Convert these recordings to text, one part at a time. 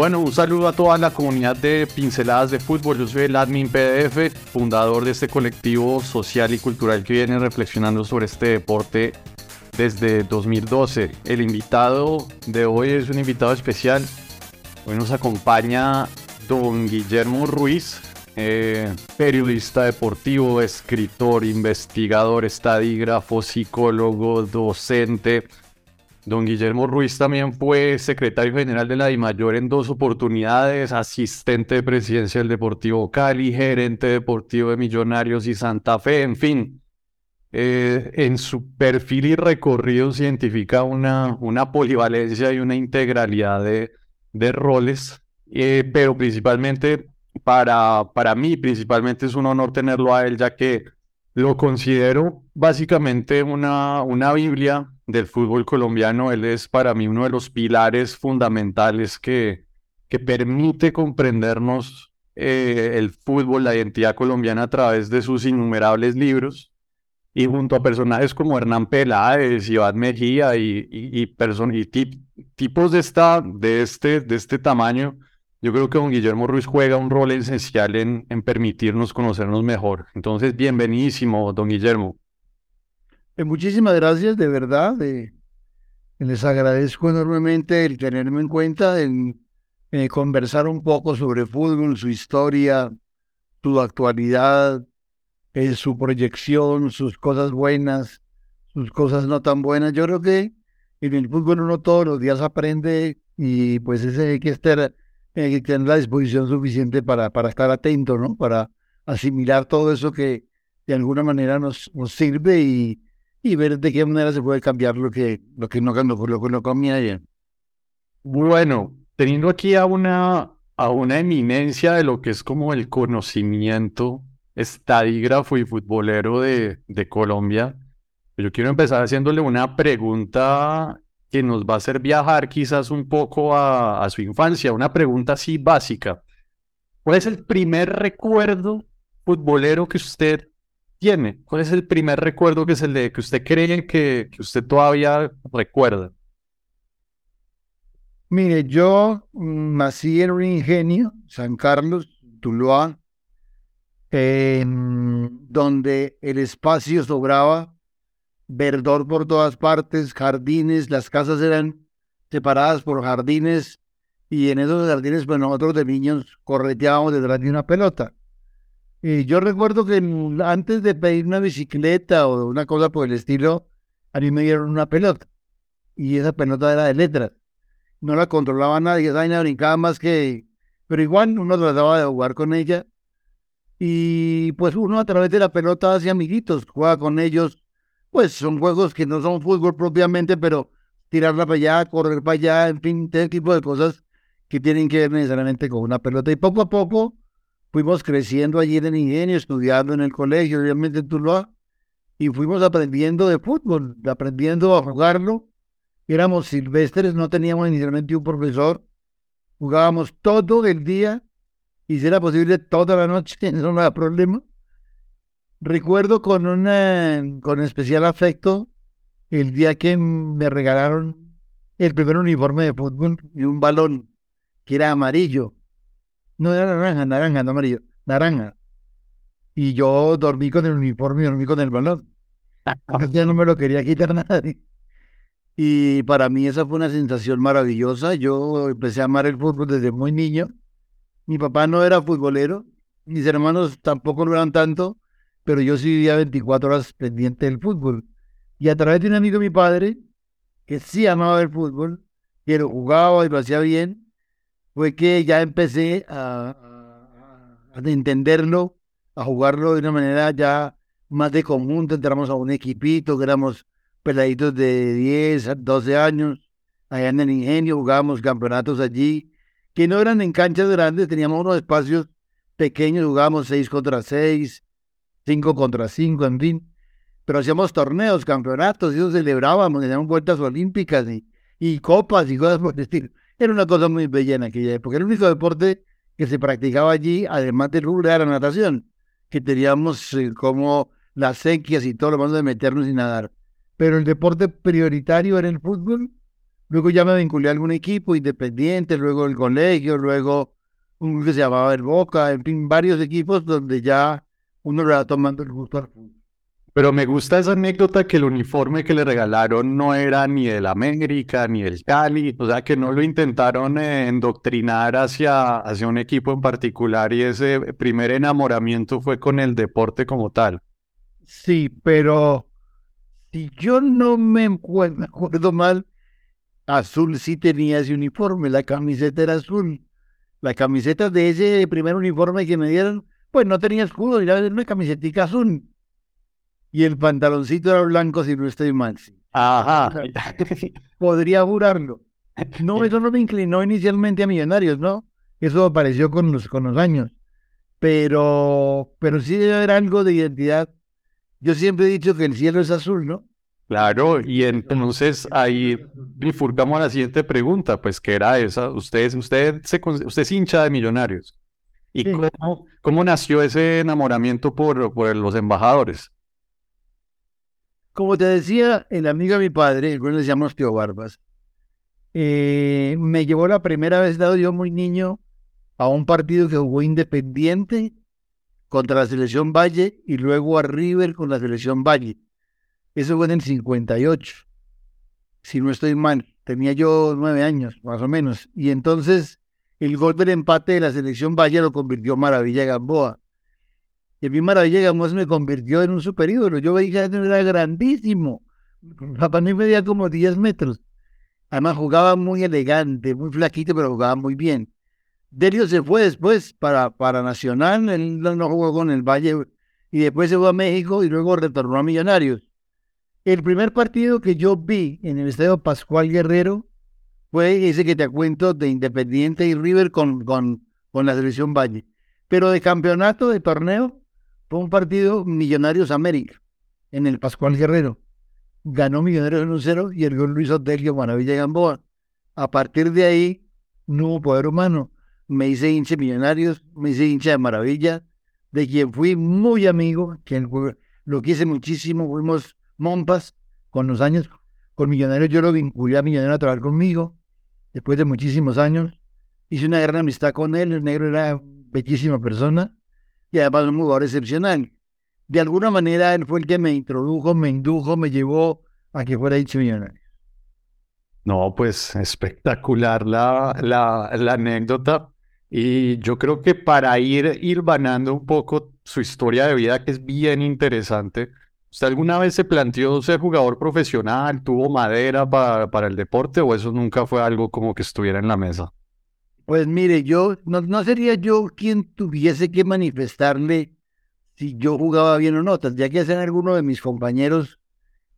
Bueno, un saludo a toda la comunidad de Pinceladas de Fútbol. Yo soy el admin PDF, fundador de este colectivo social y cultural que viene reflexionando sobre este deporte desde 2012. El invitado de hoy es un invitado especial. Hoy nos acompaña don Guillermo Ruiz, eh, periodista deportivo, escritor, investigador, estadígrafo, psicólogo, docente Don Guillermo Ruiz también fue secretario general de la DIMAYOR en dos oportunidades, asistente de presidencia del Deportivo Cali, gerente deportivo de Millonarios y Santa Fe, en fin. Eh, en su perfil y recorrido se identifica una, una polivalencia y una integralidad de, de roles, eh, pero principalmente para, para mí, principalmente es un honor tenerlo a él, ya que lo considero básicamente una, una Biblia del fútbol colombiano. Él es para mí uno de los pilares fundamentales que, que permite comprendernos eh, el fútbol, la identidad colombiana a través de sus innumerables libros. Y junto a personajes como Hernán Peláez, Iván Mejía y, y, y, tipos de, esta, de, este, de este tamaño, yo creo que don Guillermo Ruiz juega un rol esencial en, en permitirnos conocernos mejor. Entonces, bienvenidísimo, don Guillermo. Eh, muchísimas gracias, de verdad. les agradezco enormemente el tenerme en cuenta, en eh, conversar un poco sobre fútbol, su historia, su actualidad, eh, su proyección, sus cosas buenas, sus cosas no tan buenas. Yo creo que en el fútbol uno todos los días aprende y pues ese hay que estar hay que tener la disposición suficiente para, para estar atento, ¿no? Para asimilar todo eso que de alguna manera nos, nos sirve y, y ver de qué manera se puede cambiar lo que, lo que no, lo, lo que no comía ayer. Bueno, teniendo aquí a una, a una eminencia de lo que es como el conocimiento estadígrafo y futbolero de, de Colombia, yo quiero empezar haciéndole una pregunta que nos va a hacer viajar quizás un poco a, a su infancia, una pregunta así básica. ¿Cuál es el primer recuerdo futbolero que usted tiene? ¿Cuál es el primer recuerdo que, se le, que usted cree que, usted todavía recuerda? Mire, yo mm, nací en un ingenio, San Carlos, Tuluá, donde el espacio sobraba verdor por todas partes, jardines, las casas eran separadas por jardines y en esos jardines, pues nosotros de niños correteábamos detrás de una pelota. Y yo recuerdo que antes de pedir una bicicleta o una cosa por el estilo, a mí me dieron una pelota y esa pelota era de letras. No la controlaba nadie, esa brincaba más que... Pero igual uno trataba de jugar con ella y pues uno a través de la pelota hacía amiguitos, juega con ellos, pues son juegos que no son fútbol propiamente, pero tirarla para allá, correr para allá, en fin, este tipo de cosas que tienen que ver necesariamente con una pelota. Y poco a poco fuimos creciendo allí en el ingenio, estudiando en el colegio, obviamente en Tuluá, y fuimos aprendiendo de fútbol, aprendiendo a jugarlo. Éramos silvestres, no teníamos inicialmente un profesor, jugábamos todo el día, y si era posible toda la noche, no había problema. Recuerdo con, una, con especial afecto el día que me regalaron el primer uniforme de fútbol y un balón que era amarillo. No era naranja, naranja, no amarillo, naranja. Y yo dormí con el uniforme y dormí con el balón. Ya no me lo quería quitar nadie. Y para mí esa fue una sensación maravillosa. Yo empecé a amar el fútbol desde muy niño. Mi papá no era futbolero, mis hermanos tampoco lo eran tanto, pero yo sí vivía 24 horas pendiente del fútbol. Y a través de un amigo de mi padre, que sí amaba el fútbol, que lo jugaba y lo hacía bien, fue que ya empecé a, entenderlo, a jugarlo de una manera ya más de conjunto, entramos a un equipito, que éramos peladitos de 10, 12 años, allá en el ingenio, jugábamos campeonatos allí, que no eran en canchas grandes, teníamos unos espacios pequeños, jugábamos 6 contra 6, 5 contra 5, en fin, pero hacíamos torneos, campeonatos, y eso celebrábamos, teníamos vueltas olímpicas y copas y cosas por el estilo. Era una cosa muy bella en aquella época. El único deporte que se practicaba allí, además del rugby, era la natación, que teníamos eh, como las sequias y todo lo demás de meternos y nadar. Pero el deporte prioritario era el fútbol. Luego ya me vinculé a algún equipo independiente, luego el colegio, luego un que se llamaba el Boca, en fin, varios equipos donde ya uno le va tomando el gusto al fútbol. Pero me gusta esa anécdota que el uniforme que le regalaron no era ni del América ni del Cali, o sea que no lo intentaron eh, endoctrinar hacia, hacia un equipo en particular y ese primer enamoramiento fue con el deporte como tal. Sí, pero si yo no me acuerdo mal, Azul sí tenía ese uniforme, la camiseta era azul. La camiseta de ese primer uniforme que me dieron, pues no tenía escudo, era una camiseta azul y el pantaloncito era blanco si no estoy mal. Ajá. Podría jurarlo. No, eso no me inclinó inicialmente a Millonarios, ¿no? Eso apareció con los, con los años. Pero, pero sí debe haber algo de identidad. Yo siempre he dicho que el cielo es azul, ¿no? Claro, y entonces ahí bifurcamos a la siguiente pregunta, pues, ¿qué era esa? Usted, usted, se, usted es hincha de Millonarios. ¿Y cómo, cómo nació ese enamoramiento por, por los embajadores? Como te decía, el amigo de mi padre, el cual le llamamos Tío Barbas, eh, me llevó la primera vez, dado yo muy niño, a un partido que jugó Independiente contra la selección Valle y luego a River con la selección Valle. Eso fue en el 58, si no estoy mal. Tenía yo nueve años, más o menos. Y entonces el gol del empate de la selección Valle lo convirtió Maravilla Gamboa. Y a mí Maravilla Gamos me convirtió en un superídolo. Yo veía que era grandísimo. Papá no medía como 10 metros. Además jugaba muy elegante, muy flaquito, pero jugaba muy bien. Delio se fue después para, para Nacional, él no jugó con el Valle y después se fue a México y luego retornó a Millonarios. El primer partido que yo vi en el estadio Pascual Guerrero fue ese que te cuento de Independiente y River con, con, con la selección Valle. Pero de campeonato, de torneo, fue un partido Millonarios América en el Pascual Guerrero. Ganó Millonarios en un cero y el gol lo hizo Delio Maravilla Gamboa. A partir de ahí no hubo poder humano. Me hice hincha de Millonarios, me hice hincha de Maravilla, de quien fui muy amigo, quien lo quise muchísimo, fuimos mompas con los años. Con Millonarios yo lo vinculé a Millonarios a trabajar conmigo, después de muchísimos años. Hice una gran amistad con él, el negro era bellísima persona y además un jugador excepcional. De alguna manera él fue el que me introdujo, me indujo, me llevó a que fuera dicho millonario. No, pues espectacular la, la, anécdota. Y yo creo que para ir, ir vanando un poco su historia de vida, que es bien interesante, ¿usted alguna vez se planteó ser jugador profesional? ¿Tuvo madera para, para el deporte o eso nunca fue algo como que estuviera en la mesa? Pues mire, yo no, sería yo quien tuviese que manifestarle si yo jugaba bien o no, tendría que ser alguno de mis compañeros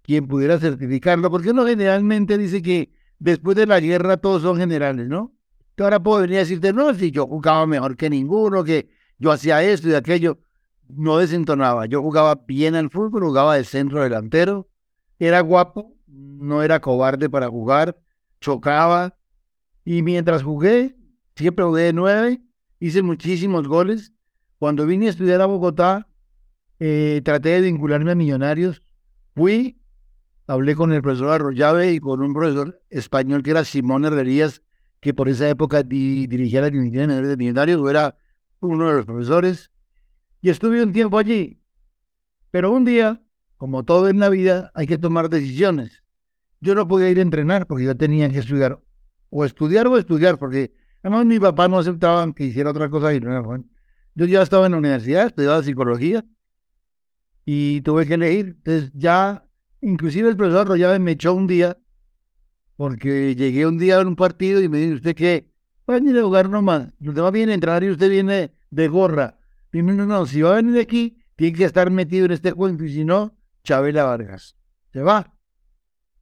quien pudiera certificarlo, porque uno generalmente dice que después de la guerra todos son generales, ¿no? Que ahora puedo venir a decirte, no, si yo jugaba mejor que ninguno, que yo hacía esto y aquello, no desentonaba. Yo jugaba bien al fútbol, jugaba de centro delantero, era guapo, no era cobarde para jugar, chocaba, y mientras jugué, siempre jugué de nueve, hice muchísimos goles. Cuando vine a estudiar a Bogotá, eh, traté de vincularme a Millonarios. Fui, hablé con el profesor Arroyave y con un profesor español que era Simón Herrerías, que por esa época dirigía la División de Millonarios, o era uno de los profesores. Y estuve un tiempo allí. Pero un día, como todo en la vida, hay que tomar decisiones. Yo no podía ir a entrenar porque yo tenía que estudiar. O estudiar o estudiar, porque Además, mi papá no aceptaba que hiciera otra cosa. Y yo ya estaba en la universidad, estudiaba psicología y tuve que elegir. Entonces ya, inclusive el profesor Rollave me echó un día porque llegué un día en un partido y me dijo, ¿usted qué? Va a venir a jugar nomás. Los demás vienen a entrar y usted viene de gorra. No, no, no, si va a venir aquí, tiene que estar metido en este cuento y si no, Chabela Vargas. Se va.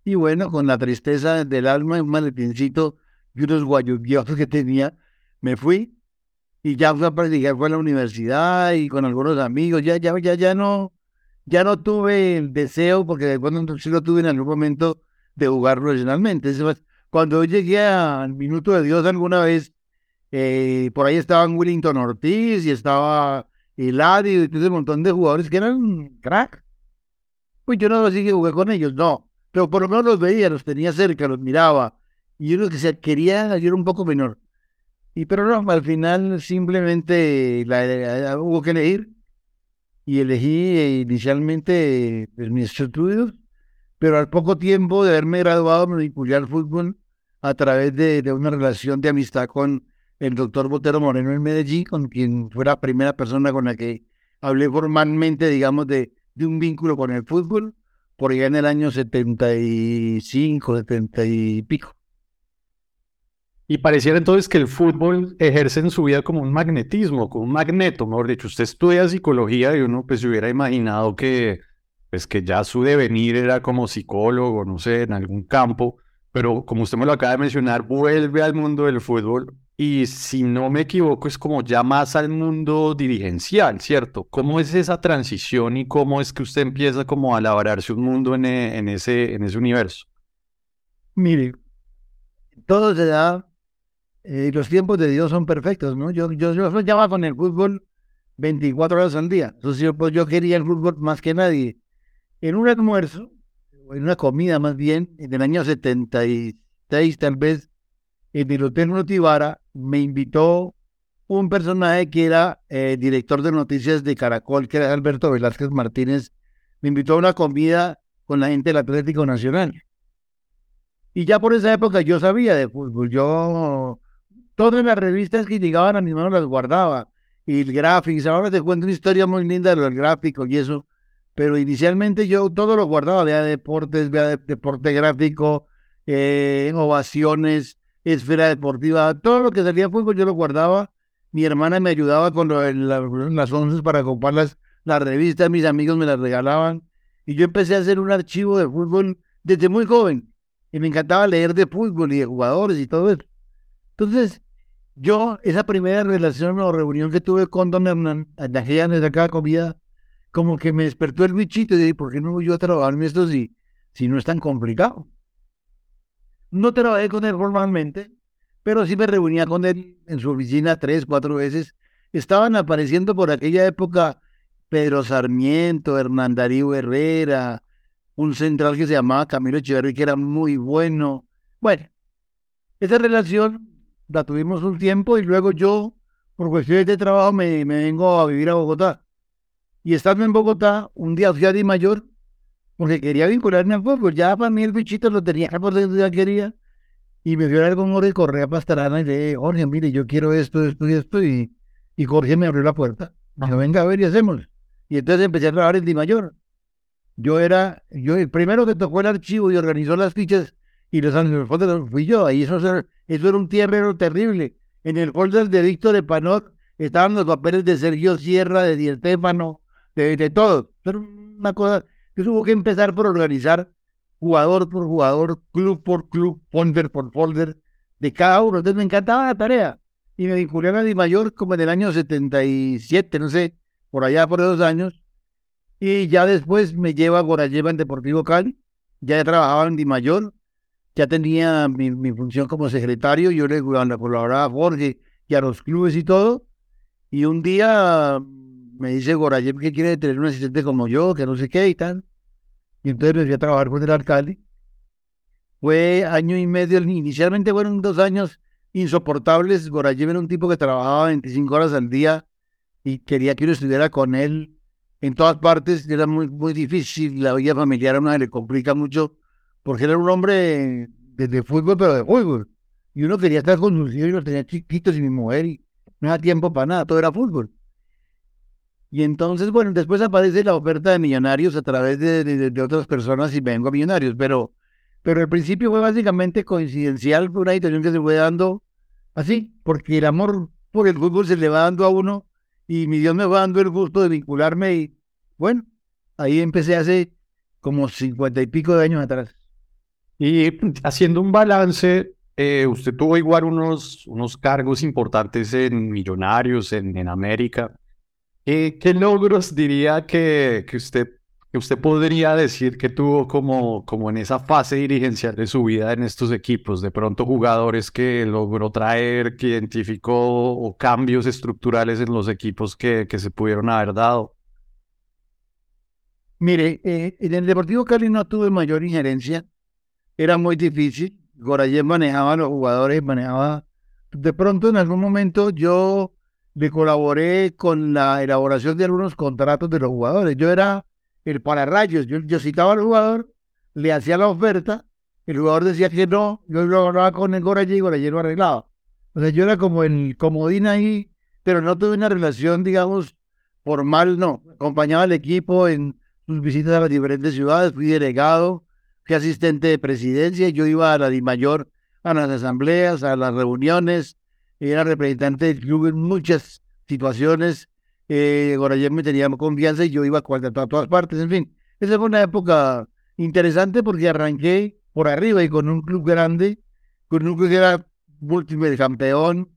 Y bueno, con la tristeza del alma, un maletincito y unos guayos que tenía, me fui y ya fui a practicar fue a la universidad y con algunos amigos, ya, ya, ya, ya no, ya no tuve el deseo, porque cuando sí lo tuve en algún momento de jugar profesionalmente. Cuando llegué al Minuto de Dios alguna vez, eh, por ahí estaban Willington Ortiz y estaba Hilario y todo un montón de jugadores que eran crack. Pues yo no así que jugué con ellos, no. Pero por lo menos los veía, los tenía cerca, los miraba. Y uno que se quería, yo era un poco menor. Y pero no, al final simplemente la, hubo que elegir. Y elegí eh, inicialmente pues, mis estudios pero al poco tiempo de haberme graduado me vinculé al fútbol a través de, una relación de amistad con el doctor Botero Moreno en Medellín, con quien fue la primera persona con la que hablé formalmente, digamos, de, de un vínculo con el fútbol, por allá en el año 75, 70 y pico. Y pareciera entonces que el fútbol ejerce en su vida como un magnetismo, como un magneto, mejor dicho. Usted estudia psicología y uno pues se hubiera imaginado que pues que ya su devenir era como psicólogo, no sé, en algún campo, pero como usted me lo acaba de mencionar, vuelve al mundo del fútbol y si no me equivoco es como ya más al mundo dirigencial, ¿cierto? ¿Cómo es esa transición y cómo es que usted empieza como a labrarse un mundo en, e, en ese, en ese universo? Mire, todo se da, eh, los tiempos de Dios son perfectos, ¿no? Yo, yo, yo llevaba con el fútbol 24 horas al día, entonces pues, yo quería el fútbol más que nadie en un almuerzo, o en una comida más bien, en el año 76 tal vez, en el Hotel Notibara, me invitó un personaje que era eh, director de noticias de Caracol, que era Alberto Velázquez Martínez, me invitó a una comida con la gente del Atlético Nacional. Y ya por esa época yo sabía de fútbol, yo todas las revistas que llegaban a mi mano las guardaba, y el gráfico, ahora te cuento una historia muy linda de los gráficos y eso, pero inicialmente yo todo lo guardaba, vea deportes, vea deporte gráfico, eh, ovaciones, esfera deportiva, todo lo que salía de fútbol yo lo guardaba. Mi hermana me ayudaba con las once para comprar las, las revistas, mis amigos me las regalaban. Y yo empecé a hacer un archivo de fútbol desde muy joven. Y me encantaba leer de fútbol y de jugadores y todo eso. Entonces, yo, esa primera relación o reunión que tuve con Don Hernán, en aquella de cada comida, como que me despertó el bichito y dije, ¿por qué no voy yo a trabajarme esto si, si no es tan complicado? No trabajé con él formalmente, pero sí me reunía con él en su oficina tres, cuatro veces. Estaban apareciendo por aquella época Pedro Sarmiento, Hernán Darío Herrera, un central que se llamaba Camilo Echeverri, que era muy bueno. Bueno, esa relación la tuvimos un tiempo y luego yo, por cuestiones de trabajo, me, me vengo a vivir a Bogotá. Y estando en Bogotá, un día fui a Di Mayor porque quería vincularme al fútbol. Ya para mí el bichito lo tenía por dentro, ya quería. Y me dio algo con Jorge Correa Pastarana y le dije, Jorge, mire, yo quiero esto, esto y esto. Y, y Jorge me abrió la puerta. Me dijo, venga a ver y hacemos. Y entonces empecé a trabajar en Di Mayor. Yo era, yo el primero que tocó el archivo y organizó las fichas y los años folder fui yo. Ahí eso, eso era un tierrero terrible. En el folder de Víctor de Panot estaban los papeles de Sergio Sierra, de Di Estefano, de, todo. Pero una cosa que tuvo que empezar por organizar jugador por jugador, club por club, folder por folder, de cada uno. Entonces me encantaba la tarea. Y me vinculé a Di Mayor como en el año 77, no sé, por allá por dos años. Y ya después me lleva a Gorayeva en Deportivo Cali. Ya trabajaba en Di Mayor. Ya tenía mi, mi función como secretario. Yo le colaboraba a Jorge y a los clubes y todo. Y un día me dice Gorayev que quiere tener un asistente como yo, que no sé qué y tal. Y entonces me fui a trabajar con el alcalde. Fue año y medio, inicialmente fueron dos años insoportables. Gorayev era un tipo que trabajaba 25 horas al día y quería que uno estuviera con él en todas partes. Era muy, muy difícil, la vida familiar a uno le complica mucho, porque era un hombre de, fútbol, pero de fútbol. Y uno quería estar con sus hijos los tenía chiquitos y mi mujer y no era tiempo para nada, todo era fútbol. Y entonces, bueno, después aparece la oferta de millonarios a través de, otras personas y vengo a millonarios, pero, pero al principio fue básicamente coincidencial, fue una situación que se fue dando así, porque el amor por el fútbol se le va dando a uno y mi Dios me va dando el gusto de vincularme y bueno, ahí empecé hace como cincuenta y pico de años atrás. Y haciendo un balance, eh, usted tuvo igual unos, unos cargos importantes en Millonarios, en, en América. ¿Qué logros diría que, que, usted, que usted podría decir que tuvo como, como en esa fase dirigencial de su vida en estos equipos? De pronto jugadores que logró traer, que identificó o cambios estructurales en los equipos que, que se pudieron haber dado. Mire, eh, en el Deportivo Cali no tuve mayor injerencia. Era muy difícil. Gorayen manejaba a los jugadores, manejaba. De pronto, en algún momento, yo le colaboré con la elaboración de algunos contratos de los jugadores. Yo era el pararrayos. Yo, yo citaba al jugador, le hacía la oferta, el jugador decía que no, yo lo hablaba con el Gorayen y Gorayen lo arreglaba. O sea, yo era como el comodín ahí, pero no tuve una relación, digamos, formal, no. Acompañaba al equipo en visitas a las diferentes ciudades, fui delegado, fui asistente de presidencia, yo iba a la DIMAYOR, a las asambleas, a las reuniones, era representante del club en muchas situaciones, eh, me tenía confianza y yo iba a, todas partes, en fin. Esa fue una época interesante porque arranqué por arriba y con un club grande, con un club que era múltiple campeón,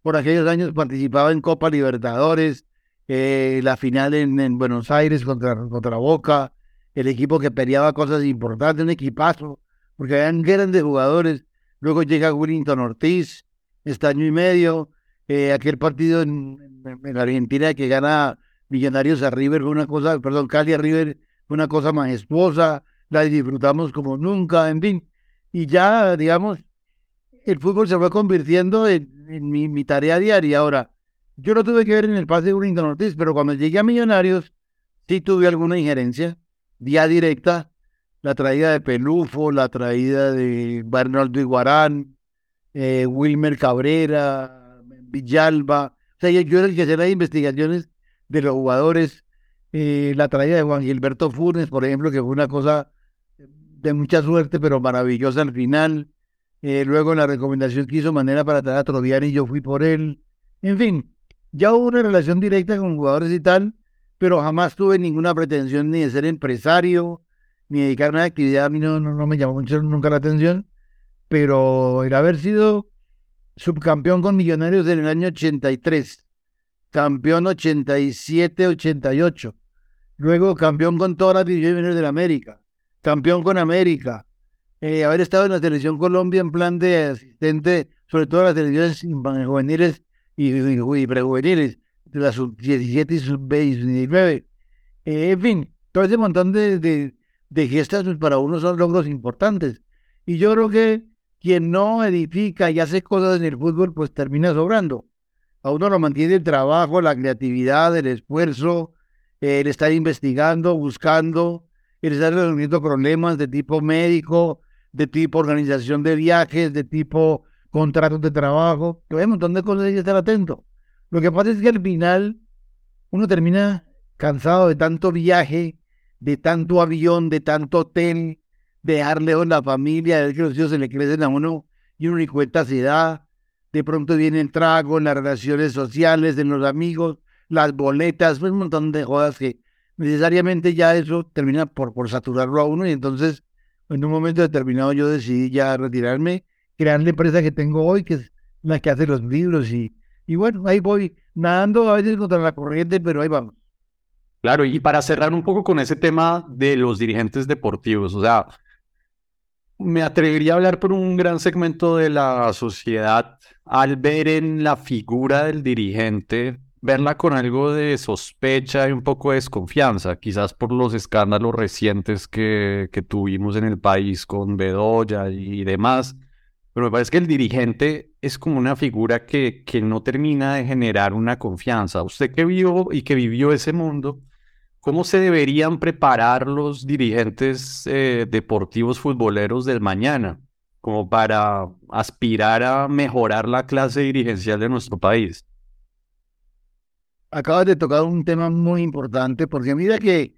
por aquellos años participaba en Copa Libertadores, eh, la final en, Buenos Aires contra, contra Boca, el equipo que peleaba cosas importantes, un equipazo, porque eran grandes jugadores. Luego llega Willington Ortiz, este año y medio, eh, aquel partido en, en, Argentina que gana Millonarios a River fue una cosa, perdón, Cali a River fue una cosa majestuosa, la disfrutamos como nunca, en fin. Y ya, digamos, el fútbol se fue convirtiendo en, mi, tarea diaria. Ahora, yo no tuve que ver en el pase de Willington Ortiz, pero cuando llegué a Millonarios, sí tuve alguna injerencia, vía directa, la traída de Pelufo, la traída de Bernardo Iguarán, eh, Wilmer Cabrera, Villalba. O sea, yo era el que hacía las investigaciones de los jugadores, eh, la traída de Juan Gilberto Funes, por ejemplo, que fue una cosa de mucha suerte, pero maravillosa al final. Eh, luego la recomendación que hizo Manera para traer a Troviani, yo fui por él. En fin, ya hubo una relación directa con jugadores y tal, pero jamás tuve ninguna pretensión ni de ser empresario, ni dedicarme a una actividad. A mí no, no, me llamó mucho nunca la atención, pero el haber sido subcampeón con Millonarios en el año 83, campeón 87-88, luego campeón con todas las divisiones de la América, campeón con América, eh, haber estado en la selección Colombia en plan de asistente, sobre todo en las selecciones juveniles y, y, prejuveniles, de las sub-17 y sub-19. Eh, en fin, todo ese montón de, de, gestas pues, para uno son logros importantes. Y yo creo que quien no edifica y hace cosas en el fútbol, pues termina sobrando. A uno lo mantiene el trabajo, la creatividad, el esfuerzo, el estar investigando, buscando, el estar resolviendo problemas de tipo médico, de tipo organización de viajes, de tipo contratos de trabajo, hay un montón de cosas y estar atento. Lo que pasa es que al final uno termina cansado de tanto viaje, de tanto avión, de tanto hotel, de dejar lejos la familia, de que los hijos se le crecen a uno y uno ni cuenta se da. De pronto viene el trago, las relaciones sociales, de los amigos, las boletas, pues un montón de jodas que necesariamente ya eso termina por, por saturarlo a uno y entonces en un momento determinado yo decidí ya retirarme crear la empresa que tengo hoy, que es la que hace los libros y, y bueno, ahí voy nadando a veces contra la corriente, pero ahí vamos. Claro, y para cerrar un poco con ese tema de los dirigentes deportivos, o sea, me atrevería a hablar por un gran segmento de la sociedad al ver en la figura del dirigente, verla con algo de sospecha y un poco de desconfianza, quizás por los escándalos recientes que, que tuvimos en el país con Bedoya y demás. Pero me parece que el dirigente es como una figura que, que no termina de generar una confianza. Usted que vio y que vivió ese mundo, ¿cómo se deberían preparar los dirigentes eh, deportivos futboleros del mañana? como para aspirar a mejorar la clase dirigencial de nuestro país. Acabas de tocar un tema muy importante, porque mira que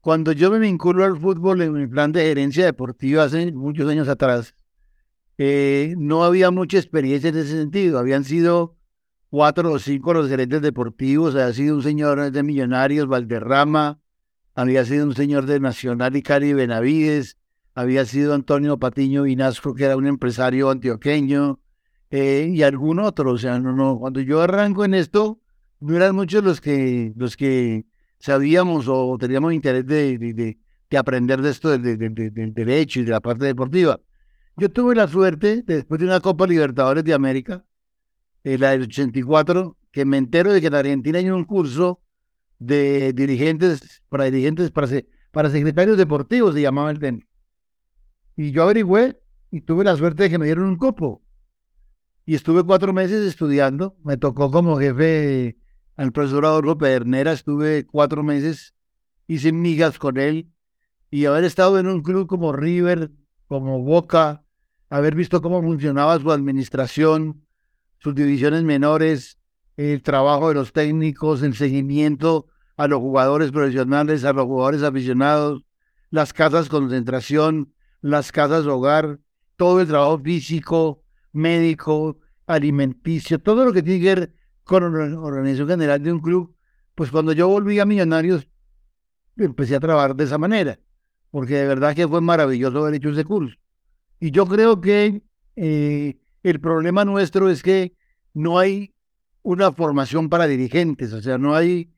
cuando yo me vinculo al fútbol en mi plan de gerencia deportiva hace muchos años atrás, eh, no había mucha experiencia en ese sentido. Habían sido cuatro o cinco los gerentes deportivos, había sido un señor de Millonarios, Valderrama, había sido un señor de Nacional y Cari Benavides, había sido Antonio Patiño Vinasco, que era un empresario antioqueño, eh, y algún otro. O sea, no, no, cuando yo arranco en esto, no eran muchos los que, los que sabíamos o teníamos interés de, de, aprender de esto del derecho y de la parte deportiva. Yo tuve la suerte, después de una Copa Libertadores de América, eh, la del 84, que me entero de que en Argentina hay un curso de dirigentes, para dirigentes, para, para secretarios deportivos, se llamaba el TEN. Y yo averigüé y tuve la suerte de que me dieron un copo. Y estuve cuatro meses estudiando. Me tocó como jefe al profesor Adolfo Pedernera. Estuve cuatro meses, hice migas con él. Y haber estado en un club como River, como Boca, haber visto cómo funcionaba su administración, sus divisiones menores, el trabajo de los técnicos, el seguimiento a los jugadores profesionales, a los jugadores aficionados, las casas concentración, las casas hogar, todo el trabajo físico, médico, alimenticio, todo lo que tiene que ver con la organización general de un club, pues cuando yo volví a Millonarios, empecé a trabajar de esa manera, porque de verdad que fue maravilloso haber hecho ese curso. Y yo creo que eh, el problema nuestro es que no hay una formación para dirigentes, o sea, no hay,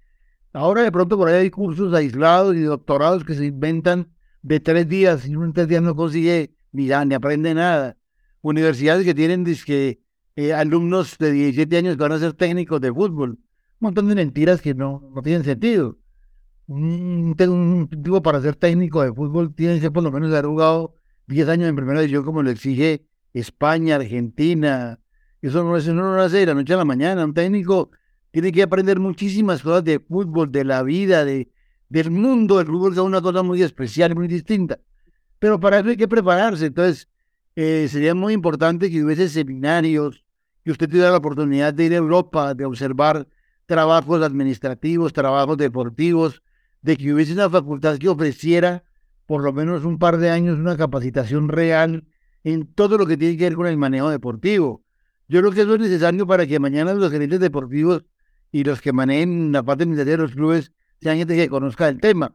ahora de pronto por ahí hay cursos aislados y doctorados que se inventan de tres días y un tres días no consigue ni, ni aprende nada. Universidades que tienen que eh, alumnos de 17 años que van a ser técnicos de fútbol. Un montón de mentiras que no, no tienen sentido. Un, un, tipo para ser técnico de fútbol tiene que por lo menos haber jugado 10 años en primera división como lo exige España, Argentina. Eso no, es no lo hace de la noche a la mañana. Un técnico tiene que aprender muchísimas cosas de fútbol, de la vida, de, del mundo del fútbol es una cosa muy especial, muy distinta. Pero para eso hay que prepararse. Entonces, eh, sería muy importante que hubiese seminarios, que usted tuviera la oportunidad de ir a Europa, de observar trabajos administrativos, trabajos deportivos, de que hubiese una facultad que ofreciera por lo menos un par de años una capacitación real en todo lo que tiene que ver con el manejo deportivo. Yo creo que eso es necesario para que mañana los gerentes deportivos y los que manejen la parte administrativa de los clubes sean gente que conozca el tema.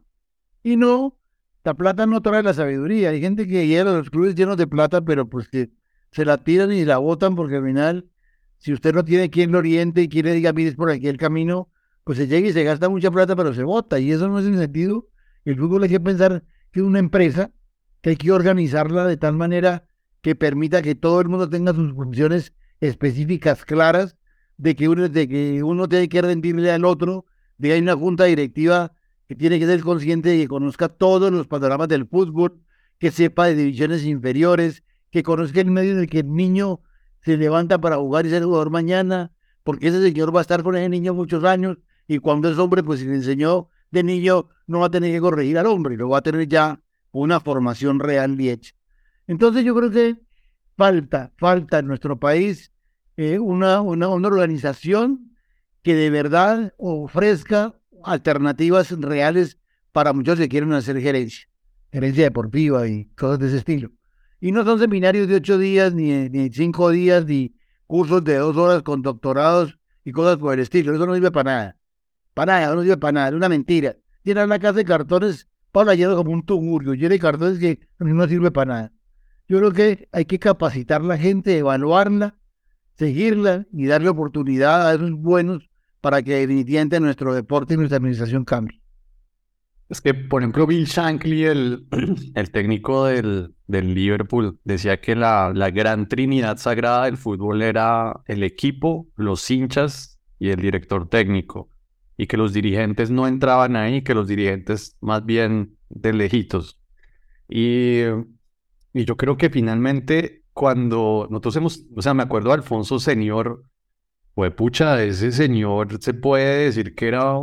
Y no, la plata no trae la sabiduría. Hay gente que llega a los clubes llenos de plata, pero pues que se la tiran y la botan porque al final, si usted no tiene quien lo oriente y quiere diga, mire, por aquí el camino, pues se llega y se gasta mucha plata, pero se bota. Y eso no es el sentido. El fútbol hay que pensar que es una empresa que hay que organizarla de tal manera que permita que todo el mundo tenga sus funciones específicas claras, de que uno, de que uno tiene que rendirle al otro de que hay una junta directiva que tiene que ser consciente de que conozca todos los panoramas del fútbol, que sepa de divisiones inferiores, que conozca el medio en el que el niño se levanta para jugar y ser jugador mañana, porque ese señor va a estar con ese niño muchos años y cuando es hombre, pues si le enseñó de niño, no va a tener que corregir al hombre, lo va a tener ya una formación real y hecha. Entonces yo creo que falta, falta en nuestro país eh, una, una, una organización que de verdad ofrezca alternativas reales para muchos que quieren hacer gerencia, gerencia deportiva y cosas de ese estilo. Y no son seminarios de ocho días, ni, ni cinco días, ni cursos de dos horas con doctorados y cosas por el estilo. Eso no sirve para nada. Para nada, no sirve para nada. Es una mentira. Llenar la casa de cartones, Pablo llena como un tugurio. Llena de cartones que no sirve para nada. Yo creo que hay que capacitar a la gente, evaluarla, seguirla y darle oportunidad a esos buenos para que definitivamente nuestro deporte y nuestra administración cambie. Es que, por ejemplo, Bill Shankly, el, técnico del, Liverpool, decía que la gran trinidad sagrada del fútbol era el equipo, los hinchas y el director técnico, y que los dirigentes no entraban ahí, que los dirigentes más bien de lejitos. Y, y yo creo que finalmente cuando nosotros hemos, o sea, me acuerdo de Alfonso Señor, pues pucha, ese señor se puede decir que era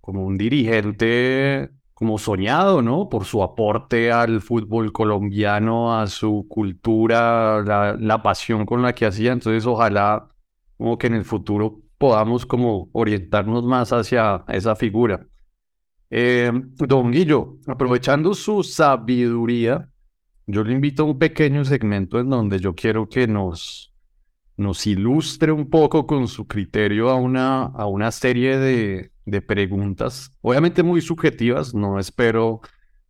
como un dirigente como soñado, ¿no? Por su aporte al fútbol colombiano, a su cultura, la, pasión con la que hacía. Entonces, ojalá como que en el futuro podamos como orientarnos más hacia esa figura. Eh, don Guillo, aprovechando su sabiduría, yo le invito a un pequeño segmento en donde yo quiero que nos nos ilustre un poco con su criterio a una, a una serie de, de preguntas, obviamente muy subjetivas, no espero,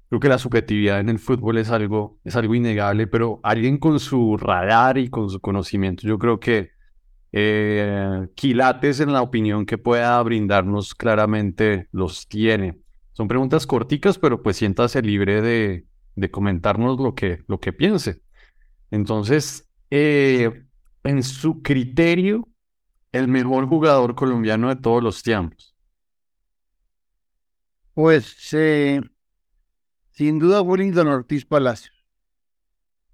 creo que la subjetividad en el fútbol es algo, es algo innegable, pero alguien con su radar y con su conocimiento, yo creo que eh, quilates en la opinión que pueda brindarnos claramente los tiene. Son preguntas corticas, pero pues siéntase libre de, de comentarnos lo que, lo que piense. Entonces, eh, en su criterio, el mejor jugador colombiano de todos los tiempos. Pues eh, sin duda Wellington Ortiz Palacios.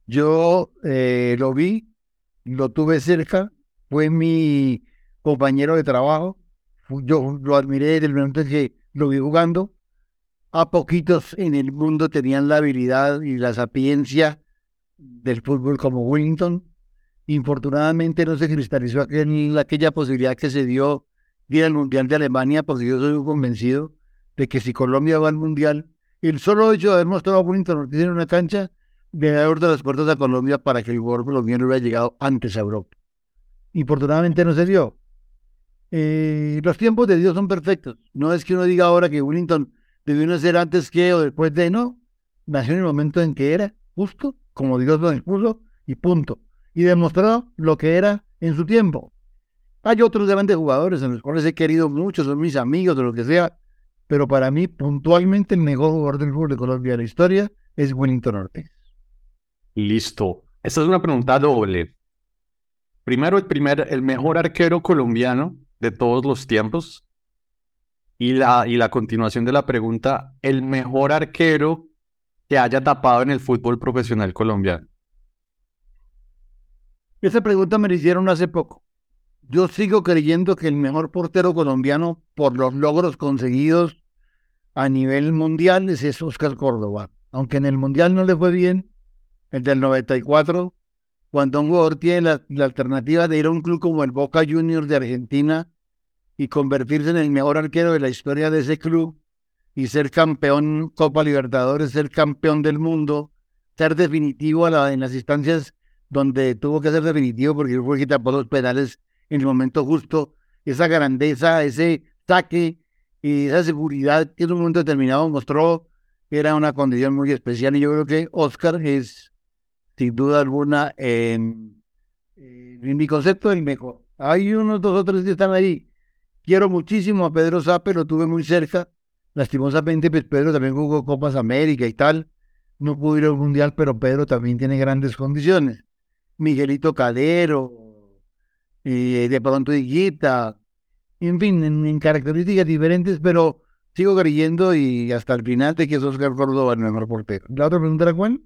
Yo lo vi, lo tuve cerca, fue mi compañero de trabajo. Yo lo admiré desde el momento en que lo vi jugando. A poquitos en el mundo tenían la habilidad y la sapiencia del fútbol como Wellington. Infortunadamente no se cristalizó aquella posibilidad que se dio ir al Mundial de Alemania, porque yo soy convencido de que si Colombia va al Mundial, el solo hecho de haber mostrado a Wellington Ortiz en una cancha de las puertas a Colombia para que el jugador colombiano hubiera llegado antes a Europa. Infortunadamente no se dio. Eh, los tiempos de Dios son perfectos. No es que uno diga ahora que Wellington debió nacer antes que o después de, no. Nació en el momento en que era, justo, como Dios lo dispuso, y punto. Y demostró lo que era en su tiempo. Hay otros grandes jugadores en los cuales he querido mucho, son mis amigos o lo que sea, pero para mí, puntualmente, el mejor jugador del fútbol de Colombia de la historia es Wellington Ortiz. Listo. Esta es una pregunta doble. Primero, el, primer, el mejor arquero colombiano de todos los tiempos. Y la, y la continuación de la pregunta, el mejor arquero que haya tapado en el fútbol profesional colombiano. Esa pregunta me la hicieron hace poco. Yo sigo creyendo que el mejor portero colombiano por los logros conseguidos a nivel mundial es Oscar Córdoba. Aunque en el mundial no le fue bien, el del 94, cuando un jugador tiene la, alternativa de ir a un club como el Boca Juniors de Argentina y convertirse en el mejor arquero de la historia de ese club y ser campeón Copa Libertadores, ser campeón del mundo, ser definitivo en las instancias donde tuvo que ser definitivo porque fue que tapó los penales en el momento justo, esa grandeza, ese saque y esa seguridad que en un momento determinado mostró era una condición muy especial. Y yo creo que Oscar es sin duda alguna, en, mi concepto, el mejor. Hay unos dos o tres que están ahí. Quiero muchísimo a Pedro Zape, lo tuve muy cerca. Lastimosamente, pues Pedro también jugó Copas América y tal. No pudo ir al Mundial, pero Pedro también tiene grandes condiciones. Miguelito Cadero, y de pronto Higuita, en fin, en, características diferentes, pero sigo creyendo y hasta el final de que es Oscar Córdoba el mejor portero. ¿La otra pregunta era cuál?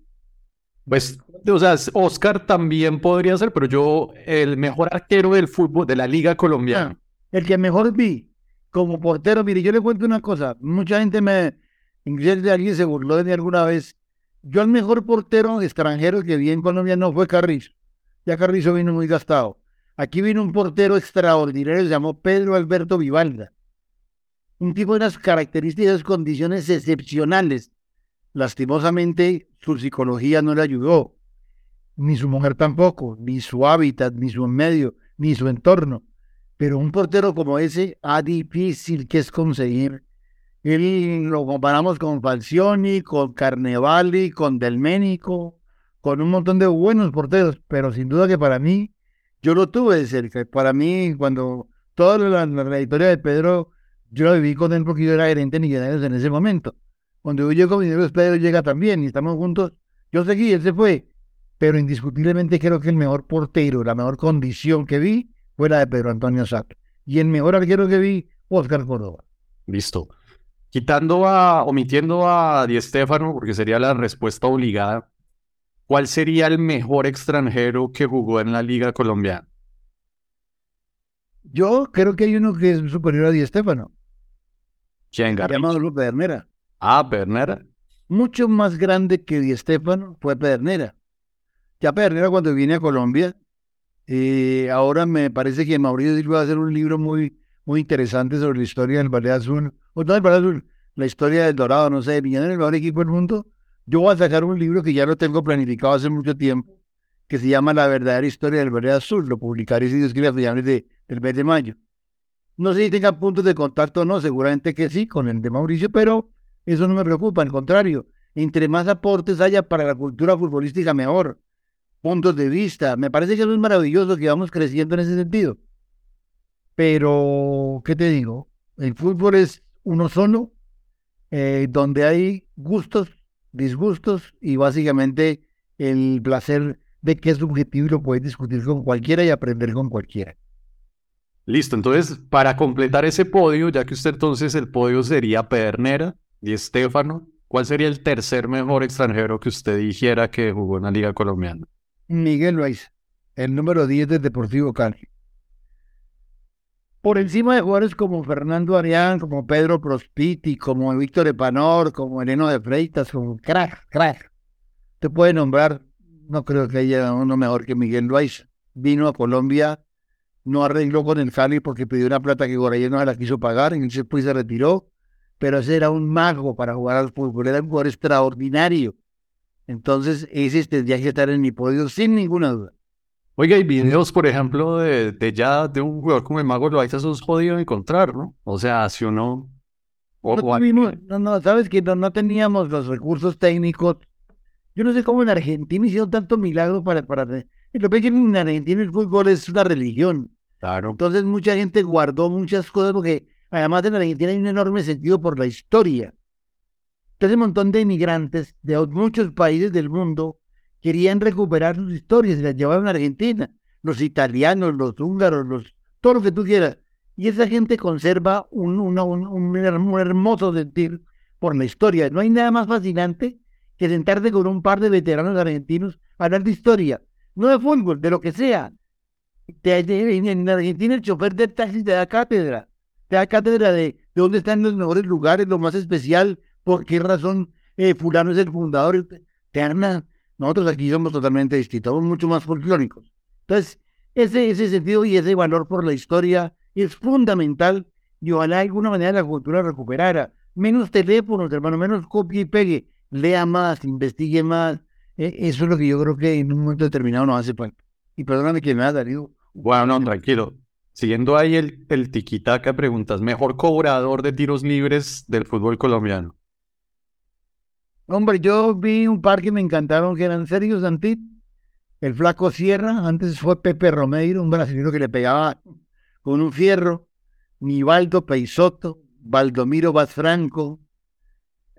Pues, o sea, Oscar también podría ser, pero yo, el mejor arquero del fútbol, de la Liga Colombiana. Ah, el que mejor vi como portero, mire, yo le cuento una cosa. Mucha gente me, incluso alguien se burló de mí alguna vez. Yo, el mejor portero extranjero que vi en Colombia no fue Carrizo. Ya Carrizo vino muy gastado. Aquí vino un portero extraordinario, se llamó Pedro Alberto Vivalda. Un tipo de unas características, condiciones excepcionales. Lastimosamente, su psicología no le ayudó, ni su mujer tampoco, ni su hábitat, ni su medio, ni su entorno. Pero un portero como ese, a difícil que es conseguir. Él lo comparamos con Falcioni, con Carnevali, con Delménico, con un montón de buenos porteros, pero sin duda que para mí, yo lo tuve de cerca. Para mí, cuando toda la, la, historia de Pedro, yo la viví con él porque yo era gerente de en ese momento. Cuando yo llego mi Pedro llega también y estamos juntos. Yo seguí, él se fue. Pero indiscutiblemente creo que el mejor portero, la mejor condición que vi fue la de Pedro Antonio Sato. Y el mejor arquero que vi, Oscar Córdoba. Listo. Quitando a, omitiendo a Di Stefano, porque sería la respuesta obligada, ¿cuál sería el mejor extranjero que jugó en la Liga Colombiana? Yo creo que hay uno que es superior a Di Stefano. ¿Quién, Llamado Lupe Bernera. Ah, Pedernera. Mucho más grande que Di Estefano fue Pedernera. Ya Pedernera cuando vine a Colombia, eh, ahora me parece que Mauricio Silva va a hacer un libro muy, muy interesante sobre la historia del Valle Azul, o no del Valle Azul, la historia del Dorado, no sé, de en el mejor equipo del mundo. Yo voy a sacar un libro que ya lo tengo planificado hace mucho tiempo que se llama La verdadera historia del Verde Azul. Lo publicaré si Dios quiere a finales de, del mes de mayo. No sé si tenga puntos de contacto o no, seguramente que sí, con el de Mauricio, pero eso no me preocupa, al contrario, entre más aportes haya para la cultura futbolística, mejor. Puntos de vista, me parece que eso es maravilloso que vamos creciendo en ese sentido. Pero, ¿qué te digo? El fútbol es uno solo, eh, donde hay gustos, disgustos y básicamente el placer de que es subjetivo y lo puedes discutir con cualquiera y aprender con cualquiera. Listo, entonces para completar ese podio, ya que usted entonces el podio sería Pedernera y Estefano, ¿cuál sería el tercer mejor extranjero que usted dijera que jugó en la Liga Colombiana? Miguel Loaiza, el número 10 del Deportivo Cali. Por encima de jugadores como Fernando Arián, como Pedro Prospiti, como Víctor Epanor, como Eleno de Freitas, como crack, crack. Te puede nombrar, no creo que haya uno mejor que Miguel Loaiza. Vino a Colombia no arregló con el Cali porque pidió una plata que Gorayé no la quiso pagar, y entonces pues se retiró, pero ese era un mago para jugar al fútbol, era un jugador extraordinario. Entonces ese tendría que estar en mi podio sin ninguna duda. Oiga, hay videos, por ejemplo, de, de ya de un jugador como el Mago Loaiza, eso es jodido encontrar, ¿no? O sea, si uno... no, no, sabes que no, teníamos los recursos técnicos. Yo no sé cómo en Argentina hicieron tanto milagro para... para... Lo que en Argentina el fútbol es una religión. Entonces mucha gente guardó muchas cosas porque además en Argentina hay un enorme sentido por la historia. Entonces un montón de inmigrantes de muchos países del mundo querían recuperar sus historias y las llevaban a Argentina. Los italianos, los húngaros, los, todo lo que tú quieras. Y esa gente conserva un, un, hermoso sentir por la historia. No hay nada más fascinante que sentarte con un par de veteranos argentinos a hablar de historia. No de fútbol, de lo que sea en Argentina el chofer de taxi te da cátedra, te da cátedra de, de dónde están los mejores lugares, lo más especial, por qué razón eh, fulano es el fundador. Te dan Nosotros aquí somos totalmente distintos, somos mucho más folclóricos. Entonces, ese, ese sentido y ese valor por la historia es fundamental y ojalá de alguna manera la cultura recuperara. Menos teléfonos, hermano, menos copia y pegue. Lea más, investigue más. E, eso es lo que yo creo que en un momento determinado nos hace falta. Y perdóname que me ha Darío. Bueno, no, tranquilo. Siguiendo ahí el, tiquitaca, preguntas, mejor cobrador de tiros libres del fútbol colombiano. Hombre, yo vi un par que me encantaron, que eran Sergio Santit, el Flaco Sierra, antes fue Pepe Romeiro, un brasileño que le pegaba con un fierro, Nivaldo Peisoto, Valdomiro Franco.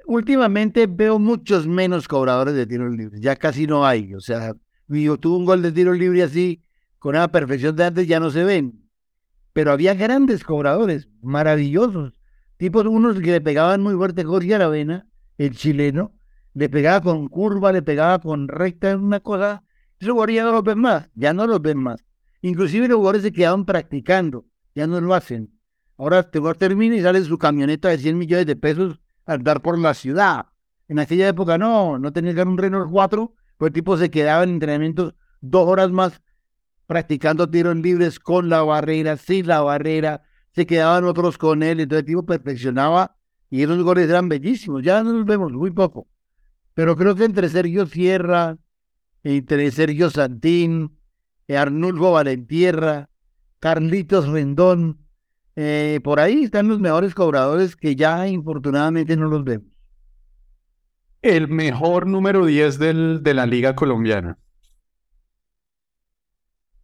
Últimamente veo muchos menos cobradores de tiros libres, ya casi no hay, o sea, yo tuve un gol de tiro libre así, con una perfección de antes, ya no se ven. Pero había grandes cobradores, maravillosos. Tipos unos que le pegaban muy fuerte Jorge Aravena, el chileno, le pegaba con curva, le pegaba con recta, una cosa. Esos jugadores ya no los ven más, ya no los ven más. Inclusive los jugadores se quedaban practicando, ya no lo hacen. Ahora este jugador termina y sale su camioneta de 100 millones de pesos a andar por la ciudad. En aquella época no, no tenía que un Renault 4 pues el tipo se quedaba en entrenamientos dos horas más practicando tiros libres con la barrera, sin la barrera, se quedaban otros con él, entonces el tipo perfeccionaba y esos goles eran bellísimos, ya no los vemos muy poco. Pero creo que entre Sergio Sierra, entre Sergio Santín, Arnulfo Valentierra, Carlitos Rendón, eh, por ahí están los mejores cobradores que ya infortunadamente no los vemos el mejor número 10 del, de la liga colombiana?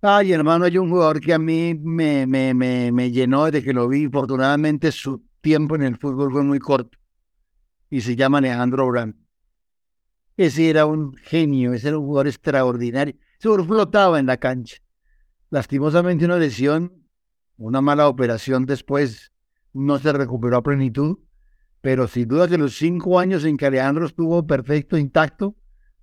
Ay, hermano, hay un jugador que a mí me, me, me, me llenó desde que lo vi. Afortunadamente, su tiempo en el fútbol fue muy corto. Y se llama Alejandro Brand. Ese era un genio, ese era un jugador extraordinario. Jugador flotaba en la cancha. Lastimosamente, una lesión, una mala operación después, no se recuperó a plenitud pero sin duda que los cinco años en que Alejandro estuvo perfecto, intacto,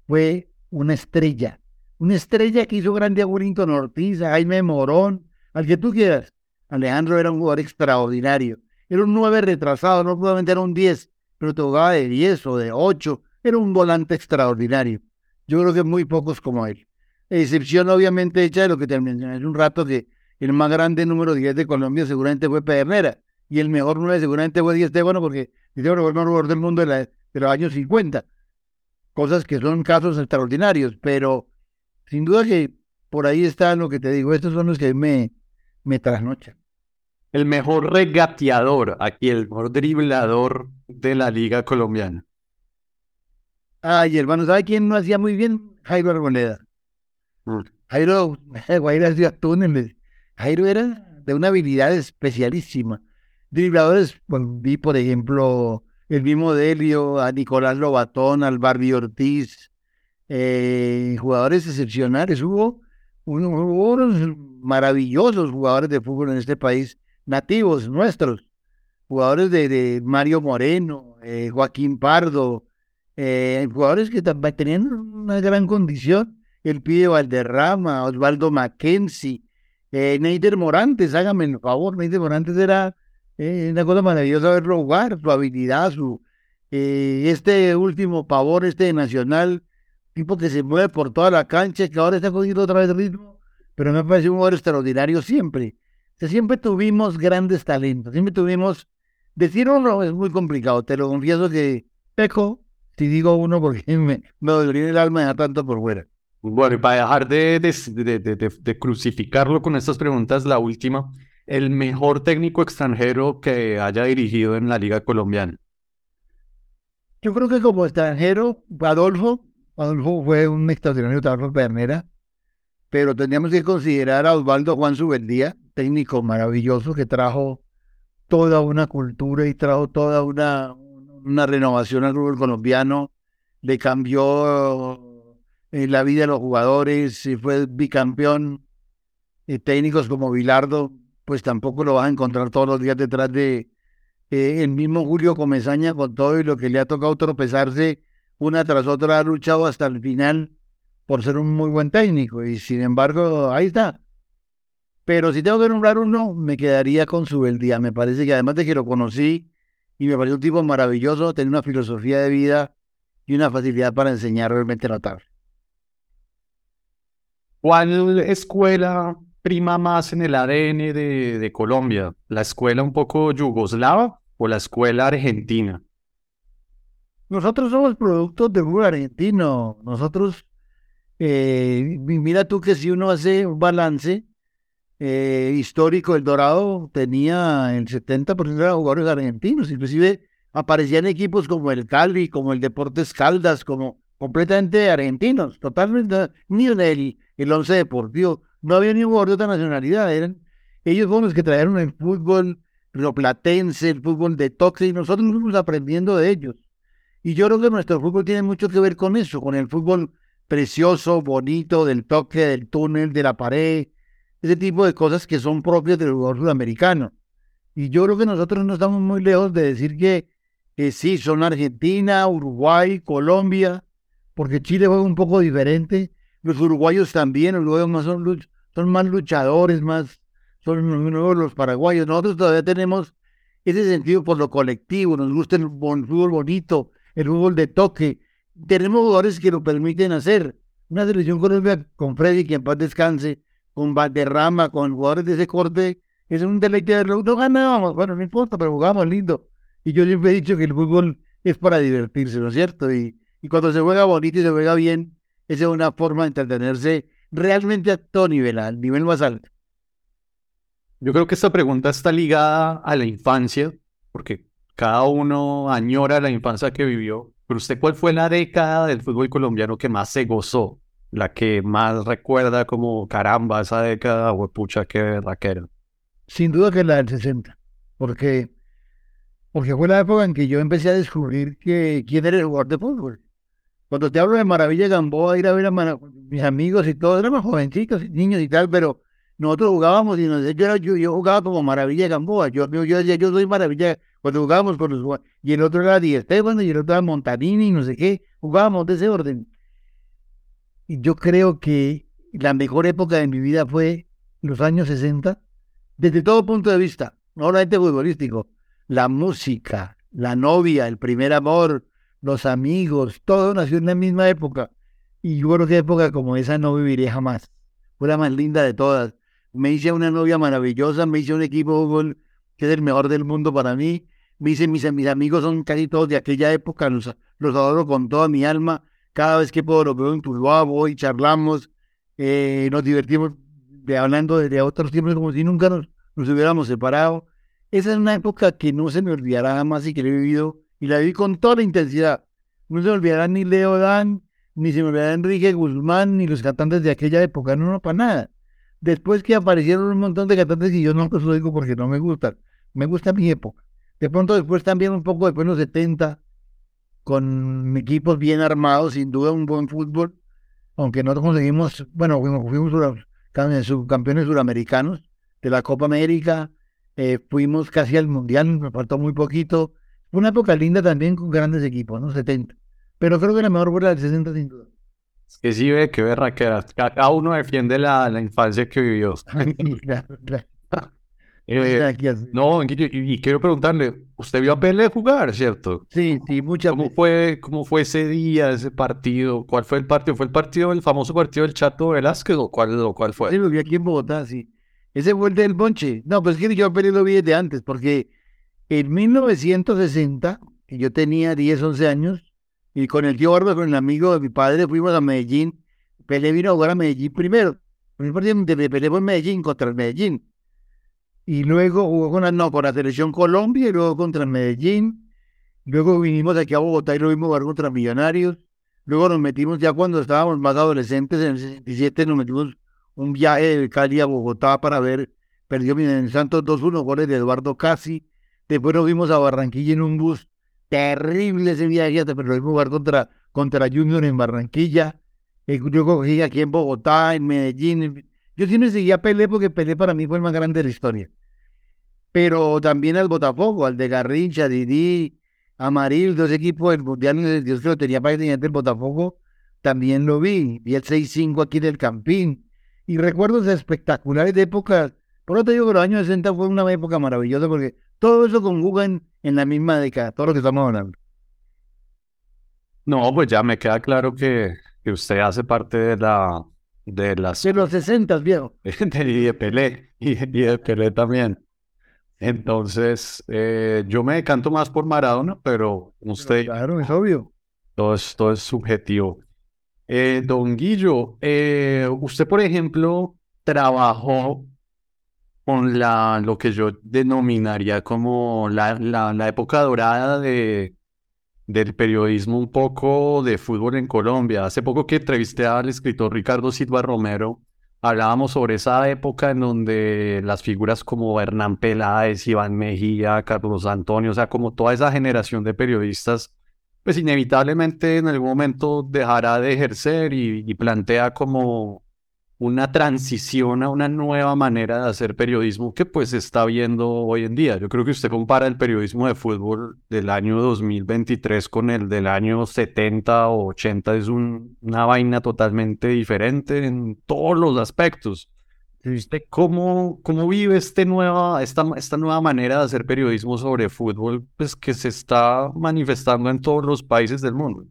fue una estrella. Una estrella que hizo grande a Willington Ortiz, Jaime Morón, al que tú quieras. Alejandro era un jugador extraordinario. Era un nueve retrasado, no solamente era un diez, pero jugaba de diez o de ocho. Era un volante extraordinario. Yo creo que muy pocos como él. Excepción obviamente hecha de lo que te mencioné hace un rato, que el más grande número 10 de Colombia seguramente fue Pedernera. Y el mejor nueve seguramente fue Díaz bueno porque y el mejor del mundo de, los años 50. Cosas que son casos extraordinarios, pero sin duda que por ahí está lo que te digo, estos son los que me, me trasnochan. El mejor regateador, aquí el mejor driblador de la liga colombiana. Ay, hermano, ¿sabe quién no hacía muy bien? Jairo Arboleda. Mm. Jairo, Jairo hacía túneles. Jairo era de una habilidad especialísima. Dribladores, vi por ejemplo el mismo Delio, a Nicolás Lobatón, al Barbie Ortiz, eh, jugadores excepcionales. Hubo, unos maravillosos jugadores de fútbol en este país, nativos nuestros, jugadores de, Mario Moreno, eh, Joaquín Pardo, eh, jugadores que tenían una gran condición. El Pide Valderrama, Osvaldo Mackenzie, eh, Neider Morantes, hágame el favor, Neider Morantes era eh, una cosa maravillosa verlo jugar, su habilidad, su este último pavor, este Nacional, tipo que se mueve por toda la cancha, que ahora está cogiendo otra vez ritmo, pero me parece un jugador extraordinario siempre. siempre tuvimos grandes talentos, siempre tuvimos, decir uno es muy complicado, te lo confieso que peco si digo uno porque me, me dolería el alma de tanto por fuera. Bueno, y para dejar de, de, crucificarlo con estas preguntas, la última, el mejor técnico extranjero que haya dirigido en la Liga Colombiana. Yo creo que como extranjero, Adolfo, Adolfo fue un extraordinario trabajo Pernera, pero tendríamos que considerar a Osvaldo Juan Subeldía, técnico maravilloso que trajo toda una cultura y trajo toda una, una renovación al fútbol colombiano, le cambió en la vida de los jugadores, si fue bicampeón, eh, técnicos como Vilardo, pues tampoco lo vas a encontrar todos los días detrás de eh, el mismo Julio Comesaña con todo y lo que le ha tocado tropezarse una tras otra, ha luchado hasta el final por ser un muy buen técnico y sin embargo ahí está. Pero si tengo que nombrar uno, me quedaría con Subeldía. Me parece que además de que lo conocí y me pareció un tipo maravilloso, tenía una filosofía de vida y una facilidad para enseñar realmente notable. ¿Cuál escuela prima más en el ADN de, Colombia? ¿La escuela un poco yugoslava o la escuela argentina? Nosotros somos productos del fútbol argentino. Nosotros, eh, mira tú que si uno hace un balance eh, histórico, el Dorado tenía el 70% de jugadores argentinos. Inclusive aparecían equipos como el Cali, como el Deportes Caldas, como completamente argentinos, totalmente, ni en el, el once deportivo, no había ni un jugador de otra nacionalidad, eran, ellos fueron los que trajeron el fútbol rioplatense, el fútbol de toque, y nosotros fuimos aprendiendo de ellos. Y yo creo que nuestro fútbol tiene mucho que ver con eso, con el fútbol precioso, bonito, del toque, del túnel, de la pared, ese tipo de cosas que son propias del jugador sudamericano. Y yo creo que nosotros no estamos muy lejos de decir que, que sí, son Argentina, Uruguay, Colombia, porque Chile juega un poco diferente. Los uruguayos también, los uruguayos son, son más luchadores, más son los paraguayos. Nosotros todavía tenemos ese sentido por lo colectivo, nos gusta el, fútbol bonito, el fútbol de toque. Tenemos jugadores que lo permiten hacer. Una selección Colombia con Freddy, que en paz descanse, con Valderrama, con jugadores de ese corte, es un deleite de No ganábamos, bueno, no importa, pero jugamos lindo. Y yo siempre he dicho que el fútbol es para divertirse, ¿no es cierto? Y, y cuando se juega bonito y se juega bien, esa es una forma de entretenerse realmente a todo nivel, al nivel más alto. Yo creo que esta pregunta está ligada a la infancia, porque cada uno añora la infancia que vivió. Pero usted, ¿cuál fue la década del fútbol colombiano que más se gozó? La que más recuerda como caramba esa década, o pucha, qué raquera. Sin duda que la del 60, porque, porque fue la época en que yo empecé a descubrir que quién era el jugador de fútbol. Cuando te hablo de Maravilla Gamboa, ir a ver a mis amigos y todo, éramos jovencitos, niños y tal, pero nosotros jugábamos y nos, yo, jugaba como Maravilla Gamboa. Yo, yo, yo decía, yo soy Maravilla cuando jugábamos con los y el otro era Di Esteban y el otro era Montanini y no sé qué. Jugábamos de ese orden. Y yo creo que la mejor época de mi vida fue los años 60, desde todo punto de vista, no solamente futbolístico, la música, la novia, el primer amor, los amigos, todo nació en la misma época. Y yo creo que época como esa no viviré jamás. Fue la más linda de todas. Me hice una novia maravillosa, me hice un equipo de fútbol que es el mejor del mundo para mí. Me mis, mis amigos son casi todos de aquella época, los, los adoro con toda mi alma. Cada vez que puedo los veo en Tuluá, voy, charlamos. eh, nos divertimos hablando de, otros tiempos como si nunca nos, nos hubiéramos separado. Esa es una época que no se me olvidará jamás y que he vivido y la vi con toda la intensidad. No se me olvidará ni Leo Dan, ni se me olvidará Enrique Guzmán, ni los cantantes de aquella época, no, no, para nada. Después que aparecieron un montón de cantantes y yo no los digo porque no me gustan, me gusta mi época. De pronto después también un poco después de los 70, con equipos bien armados, sin duda un buen fútbol, aunque no conseguimos, bueno, fuimos, fuimos subcampeones suramericanos de la Copa América, eh, fuimos casi al Mundial, me faltó muy poquito. Fue una época linda también con grandes equipos, ¿no? 70. Pero creo que la mejor fue la del 60 sin duda. Es que sí ve, qué verra que cada uno defiende la, la infancia que vivió. claro, claro. Eh, no, y, quiero preguntarle, usted vio a Pele jugar, ¿cierto? Sí, sí, muchas ¿Cómo fue, ¿Cómo fue ese día, ese partido? ¿Cuál fue el partido? ¿Fue el partido, el famoso partido del Chato Velázquez o cuál, cuál fue? Sí, lo vi aquí en Bogotá, sí. Ese fue el del Bonche. No, pues es que yo a Pele lo vi desde antes, porque en 1960, que yo tenía 10, 11 años, y con el tío Barba, con el amigo de mi padre, fuimos a Medellín. Pele vino a jugar a Medellín primero. El partido de fue en Medellín contra el Medellín y luego jugó con la, no, con la selección Colombia y luego contra Medellín. Luego vinimos aquí a Bogotá y lo vimos jugar contra Millonarios. Luego nos metimos, ya cuando estábamos más adolescentes, en el 67, nos metimos un viaje de Cali a Bogotá para ver, perdió en Santos 2-1, goles de Eduardo Casi. Después nos vimos a Barranquilla en un bus terrible ese viaje, pero lo vimos jugar contra, contra Junior en Barranquilla. Eh, yo cogí aquí en Bogotá, en Medellín. Yo me seguía a Pelé porque Pelé para mí fue el más grande de la historia pero también al Botafogo, al de Garrincha, Didi, Amarildo, ese equipo del Mundial, Dios que lo tenía para el Botafogo, también lo vi. Vi el 6-5 aquí del Campín. Y recuerdos espectaculares de épocas. Por lo tanto, digo que los años 60 fue una época maravillosa porque todo eso conjuga en, la misma década, todo lo que estamos hablando. No, pues ya me queda claro que, que usted hace parte de la de las de los 60, viejo. y de Pelé, y de Pelé también. Entonces, eh, yo me decanto más por Maradona, pero usted... claro, es obvio. Todo es, todo es subjetivo. Eh, don Guillo, eh, usted, por ejemplo, trabajó con la, lo que yo denominaría como la, la, la época dorada de, del periodismo un poco de fútbol en Colombia. Hace poco que entrevisté al escritor Ricardo Silva Romero, hablábamos sobre esa época en donde las figuras como Hernán Peláez, Iván Mejía, Carlos Antonio, o sea, como toda esa generación de periodistas, pues inevitablemente en algún momento dejará de ejercer y, plantea como una transición a una nueva manera de hacer periodismo que pues se está viendo hoy en día. Yo creo que usted compara el periodismo de fútbol del año 2023 con el del año 70 o 80, es una vaina totalmente diferente en todos los aspectos. ¿Usted cómo, cómo vive este nueva, esta, esta nueva manera de hacer periodismo sobre fútbol pues, que se está manifestando en todos los países del mundo?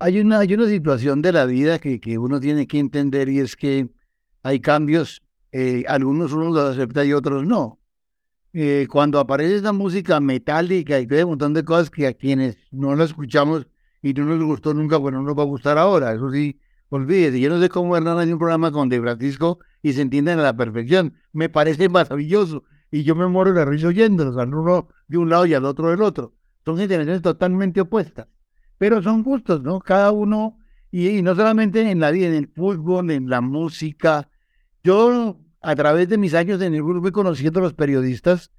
Hay una, hay una situación de la vida que, que uno tiene que entender y es que hay cambios, eh, algunos uno los acepta y otros no. Eh, cuando aparece esa música metálica y hay un montón de cosas que a quienes no la escuchamos y no nos gustó nunca, bueno, no nos va a gustar ahora. Eso sí, olvídese. Yo no sé cómo Hernán hay un programa con De Francisco y se entienden a la perfección. Me parece maravilloso y yo me muero de risa oyendo, o sea, uno de un lado y al otro del otro. Son generaciones totalmente opuestas pero son gustos, ¿no? Cada uno, y, no solamente en la vida, en el fútbol, en la música. Yo, a través de mis años en el grupo, fui conociendo a los periodistas.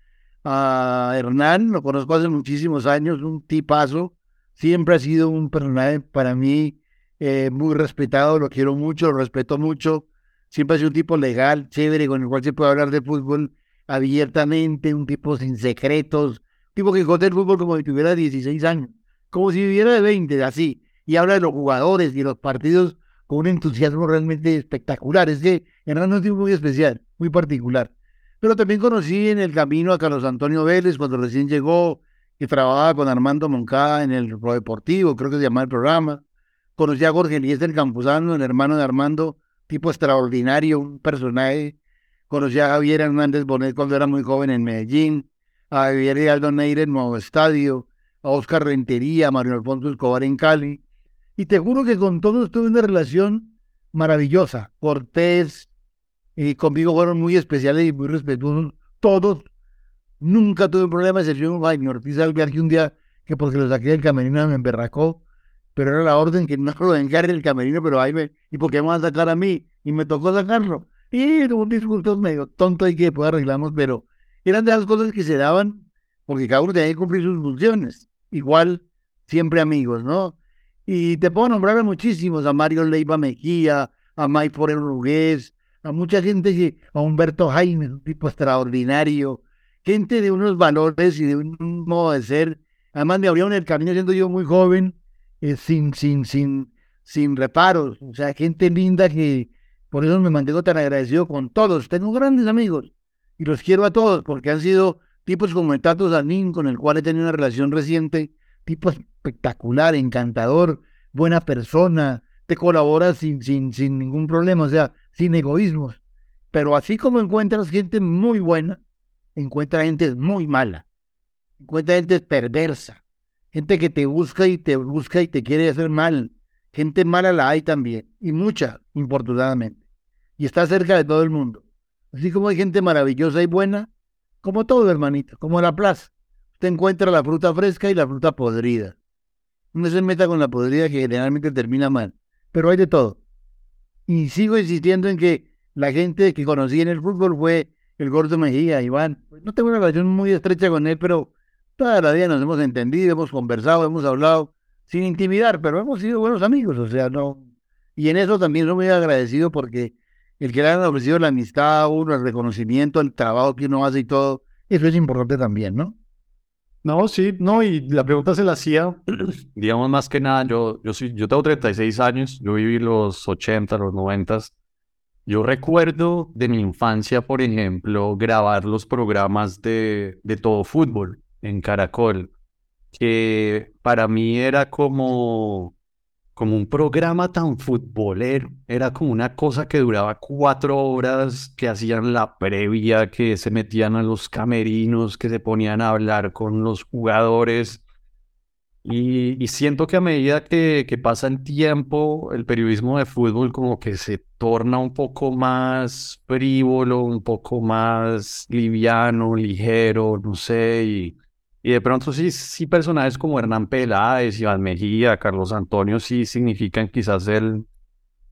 A Hernán, lo conozco hace muchísimos años, un tipazo. Siempre ha sido un personaje para mí eh, muy respetado, lo quiero mucho, lo respeto mucho. Siempre ha sido un tipo legal, chévere, con el cual se puede hablar de fútbol abiertamente, un tipo sin secretos, tipo que jode el fútbol como si tuviera 16 años como si viviera de 20, así, y habla de los jugadores y los partidos con un entusiasmo realmente espectacular. Es que Hernán es un tipo muy especial, muy particular. Pero también conocí en el camino a Carlos Antonio Vélez cuando recién llegó, que trabajaba con Armando Moncada en el Pro Deportivo, creo que se llamaba el programa. Conocí a Jorge Eliezer Campuzano, el hermano de Armando, tipo extraordinario, un personaje. Conocí a Javier Hernández Bonet cuando era muy joven en Medellín, a Javier y Aldo Neire en Nuevo Estadio, a Oscar Rentería, a Mario Alfonso Escobar en Cali. Y te juro que con todos tuve una relación maravillosa, cortés, y conmigo fueron muy especiales y muy respetuosos, todos. Nunca tuve problemas, excepción Jaime Ortiz Alvear, que un día, que porque lo saqué del camerino me emberracó, pero era la orden que no lo encargue el camerino, pero ahí me, ¿y por qué me van a sacar a mí? Y me tocó sacarlo. Y un discurso medio tonto y que después arreglamos, pero eran de las cosas que se daban porque cada uno tenía que cumplir sus funciones. Igual, siempre amigos, ¿no? Y te puedo nombrar a muchísimos, a Mario Leiva Mejía, a Mike Forero Rugués, a mucha gente, a Humberto Jaime, un tipo extraordinario, gente de unos valores y de un modo de ser. Además me abrieron el camino siendo yo muy joven, eh, sin, sin, sin, sin reparos. O sea, gente linda que por eso me mantengo tan agradecido con todos. Tengo grandes amigos y los quiero a todos porque han sido tipos como el Tato Zanin, con el cual he tenido una relación reciente, tipo espectacular, encantador, buena persona, te colabora sin, sin, sin ningún problema, o sea, sin egoísmos. Pero así como encuentras gente muy buena, encuentras gente muy mala, encuentras gente perversa, gente que te busca y te busca y te quiere hacer mal. Gente mala la hay también, y mucha, infortunadamente. Y está cerca de todo el mundo. Así como hay gente maravillosa y buena, como todo, hermanito, como la plaza. Usted encuentra la fruta fresca y la fruta podrida. No se meta con la podrida que generalmente termina mal. Pero hay de todo. Y sigo insistiendo en que la gente que conocí en el fútbol fue el Gordo Mejía, Iván. Pues no tengo una relación muy estrecha con él, pero toda la vida nos hemos entendido, hemos conversado, hemos hablado, sin intimidar, pero hemos sido buenos amigos, o sea, no. Y en eso también soy muy agradecido porque el que le han ofrecido la amistad a uno, el reconocimiento, el trabajo que uno hace y todo, eso es importante también, ¿no? No, sí, no, y la pregunta se la hacía, digamos más que nada, yo, yo, soy, yo tengo 36 años, yo viví los 80, los 90. Yo recuerdo de mi infancia, por ejemplo, grabar los programas de, de todo fútbol en Caracol, que para mí era como como un programa tan futbolero. Era como una cosa que duraba cuatro horas, que hacían la previa, que se metían a los camerinos, que se ponían a hablar con los jugadores. Y, siento que a medida que, que, pasa el tiempo, el periodismo de fútbol como que se torna un poco más frívolo, un poco más liviano, ligero, no sé, y de pronto sí, sí personajes como Hernán Peláez, Iván Mejía, Carlos Antonio, sí significan quizás el,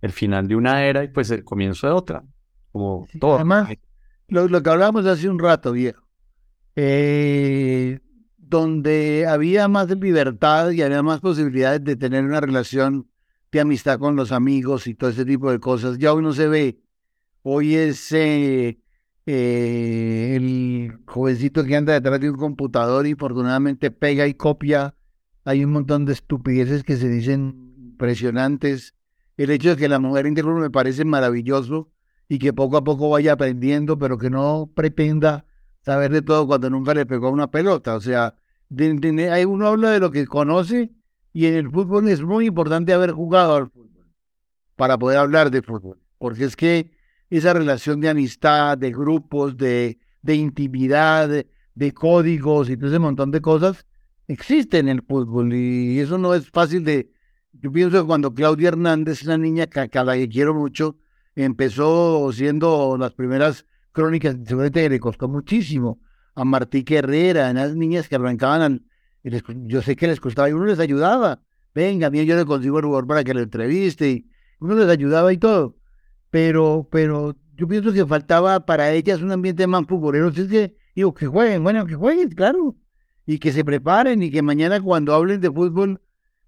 el final de una era y pues el comienzo de otra. Como todo. Además, lo, lo, que hablábamos hace un rato, viejo, eh, donde había más libertad y había más posibilidades de tener una relación de amistad con los amigos y todo ese tipo de cosas, ya hoy no se ve. Hoy es eh, eh, el jovencito que anda detrás de un computador y afortunadamente pega y copia. Hay un montón de estupideces que se dicen impresionantes. El hecho de que la mujer interior me parece maravilloso y que poco a poco vaya aprendiendo, pero que no pretenda saber de todo cuando nunca le pegó una pelota. O sea, hay uno habla de lo que conoce y en el fútbol es muy importante haber jugado al fútbol para poder hablar de fútbol. Porque es que esa relación de amistad, de grupos, de, de intimidad, de, códigos y todo ese montón de cosas, existe en el fútbol y eso no es fácil de... Yo pienso que cuando Claudia Hernández, una niña que, a la que quiero mucho, empezó siendo las primeras crónicas, seguramente le costó muchísimo. A Martí Herrera, a las niñas que arrancaban, yo sé que les costaba y uno les ayudaba. Venga, mí yo le consigo el lugar para que lo entreviste y uno les ayudaba y todo pero, pero yo pienso que faltaba para ellas un ambiente más futbolero. Es que, digo, que jueguen, bueno, que jueguen, claro, y que se preparen y que mañana cuando hablen de fútbol,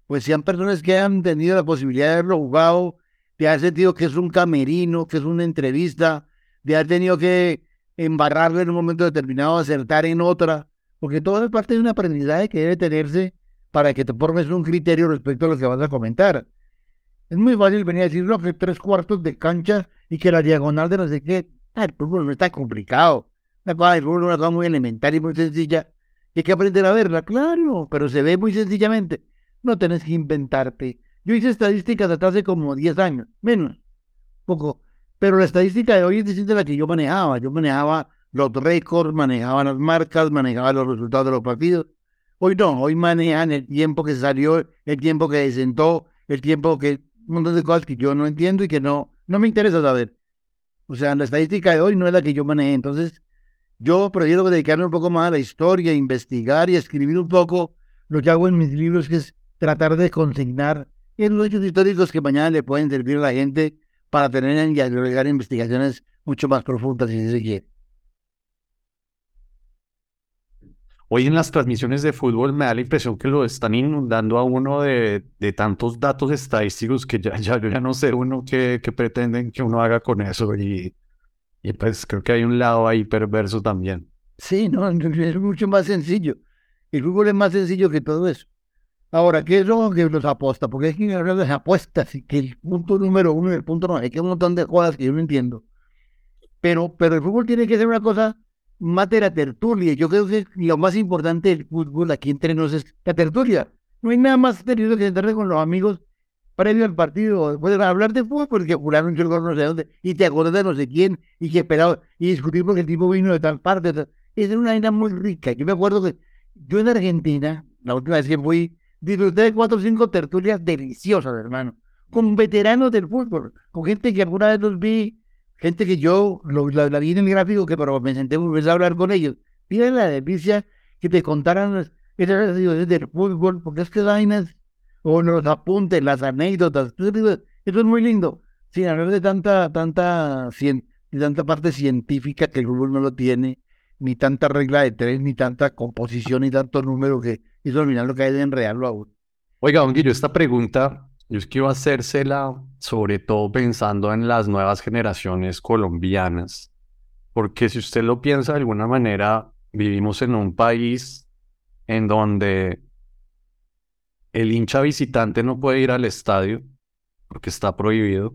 pues sean personas que han tenido la posibilidad de haberlo jugado, de haber sentido que es un camerino, que es una entrevista, de haber tenido que embarrarlo en un momento determinado, acertar en otra, porque todo es parte de un aprendizaje que debe tenerse para que te formes un criterio respecto a lo que vas a comentar. Es muy fácil venir a decir, no, que tres cuartos de cancha y que la diagonal de no sé qué. Ah, el fútbol no está complicado. La cosa del fútbol es una cosa muy elemental y muy sencilla. Y hay que aprender a verla, claro, pero se ve muy sencillamente. No tenés que inventarte. Yo hice estadísticas hasta hace como 10 años, menos, poco. Pero la estadística de hoy es distinta a la que yo manejaba. Yo manejaba los récords, manejaba las marcas, manejaba los resultados de los partidos. Hoy no, hoy manejan el tiempo que salió, el tiempo que desentó, el tiempo que un montón de cosas que yo no entiendo y que no, no me interesa saber. O sea, la estadística de hoy no es la que yo manejé. Entonces, yo prefiero dedicarme un poco más a la historia, investigar y escribir un poco lo que hago en mis libros, que es tratar de consignar los hechos históricos que mañana le pueden servir a la gente para tener y agregar investigaciones mucho más profundas, si se quiere. Hoy en las transmisiones de fútbol me da la impresión que lo están inundando a uno de, tantos datos estadísticos que ya, ya, ya no sé uno qué, pretenden que uno haga con eso y, y pues creo que hay un lado ahí perverso también. Sí, no, es mucho más sencillo. El fútbol es más sencillo que todo eso. Ahora, ¿qué es lo que nos aposta? Porque es que hablar de apuestas y que el punto número uno y el punto no, hay que un montón de cosas que yo no entiendo. Pero, pero el fútbol tiene que ser una cosa más de la tertulia. Yo creo que lo más importante del fútbol aquí entre nosotros es la tertulia. No hay nada más tenido que sentarse con los amigos previo al partido, pueden hablar de fútbol porque juraron gol no sé dónde, y te acuerdas de no sé quién, y que esperaba, y discutir porque el tipo vino de tal parte. Es una vaina muy rica. Yo me acuerdo que yo en Argentina, la última vez que fui, disfruté de cuatro o cinco tertulias deliciosas, hermano, con veteranos del fútbol, con gente que alguna vez los vi gente que yo lo, la, vi en el gráfico, que pero me senté a hablar con ellos. Mira la delicia que te contaran esas situaciones del fútbol, porque es que vainas, o los apuntes, las anécdotas, eso es muy lindo, sin hablar de tanta, tanta, de tanta parte científica que el fútbol no lo tiene, ni tanta regla de tres, ni tanta composición, ni tanto número que eso al final lo que hay de enredarlo aún. Oiga, don Guillo, esta pregunta yo quiero hacérsela sobre todo pensando en las nuevas generaciones colombianas, porque si usted lo piensa de alguna manera, vivimos en un país en donde el hincha visitante no puede ir al estadio porque está prohibido.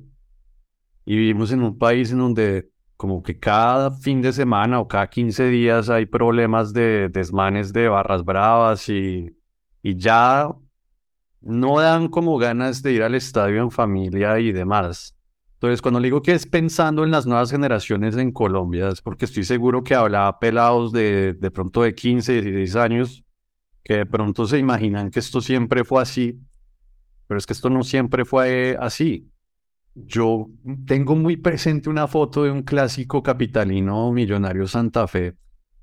Y vivimos en un país en donde como que cada fin de semana o cada 15 días hay problemas de desmanes de barras bravas y, y ya no dan como ganas de ir al estadio en familia y demás. Entonces, cuando le digo que es pensando en las nuevas generaciones en Colombia, es porque estoy seguro que hablaba pelados de, de pronto de 15, 16 años, que de pronto se imaginan que esto siempre fue así, pero es que esto no siempre fue así. Yo tengo muy presente una foto de un clásico capitalino millonario Santa Fe,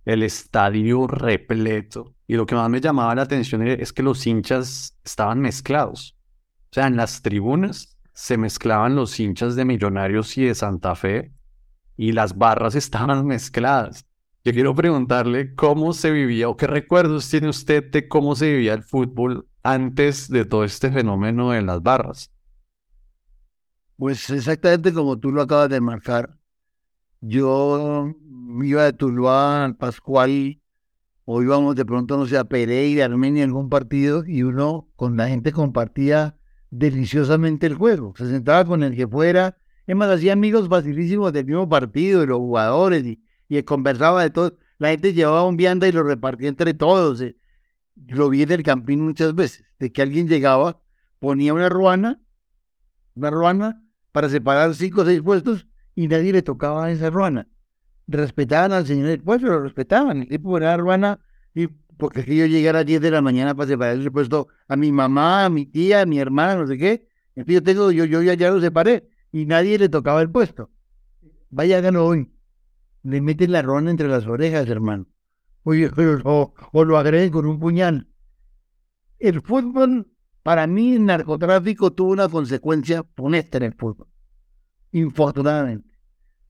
el estadio repleto. Y lo que más me llamaba la atención es que los hinchas estaban mezclados. O sea, en las tribunas se mezclaban los hinchas de Millonarios y de Santa Fe y las barras estaban mezcladas. Yo quiero preguntarle cómo se vivía o qué recuerdos tiene usted de cómo se vivía el fútbol antes de todo este fenómeno de las barras. Pues exactamente como tú lo acabas de marcar. Yo iba de Tuluá al Pascual o íbamos de pronto, no sé, a Pereira, Armenia, algún partido y uno con la gente compartía deliciosamente el juego. Se sentaba con el que fuera. Es más, hacía amigos facilísimos del mismo partido, de los jugadores y, y conversaba de todo. La gente llevaba un vianda y lo repartía entre todos. Eh. Lo vi en el campín muchas veces, de que alguien llegaba, ponía una ruana, una ruana para separar cinco o seis puestos y nadie le tocaba esa ruana respetaban al señor del puesto, lo respetaban. El tipo era ruana, y porque que yo llegara a 10 de la mañana para separar el puesto a mi mamá, a mi tía, a mi hermana, no sé qué. En yo tengo, yo, yo ya, ya lo separé y nadie le tocaba el puesto. Vaya, háganlo hoy. Le meten la ruana entre las orejas, hermano. Oye, o, o lo agreden con un puñal. El fútbol, para mí, el narcotráfico tuvo una consecuencia funesta en el fútbol. Infortunadamente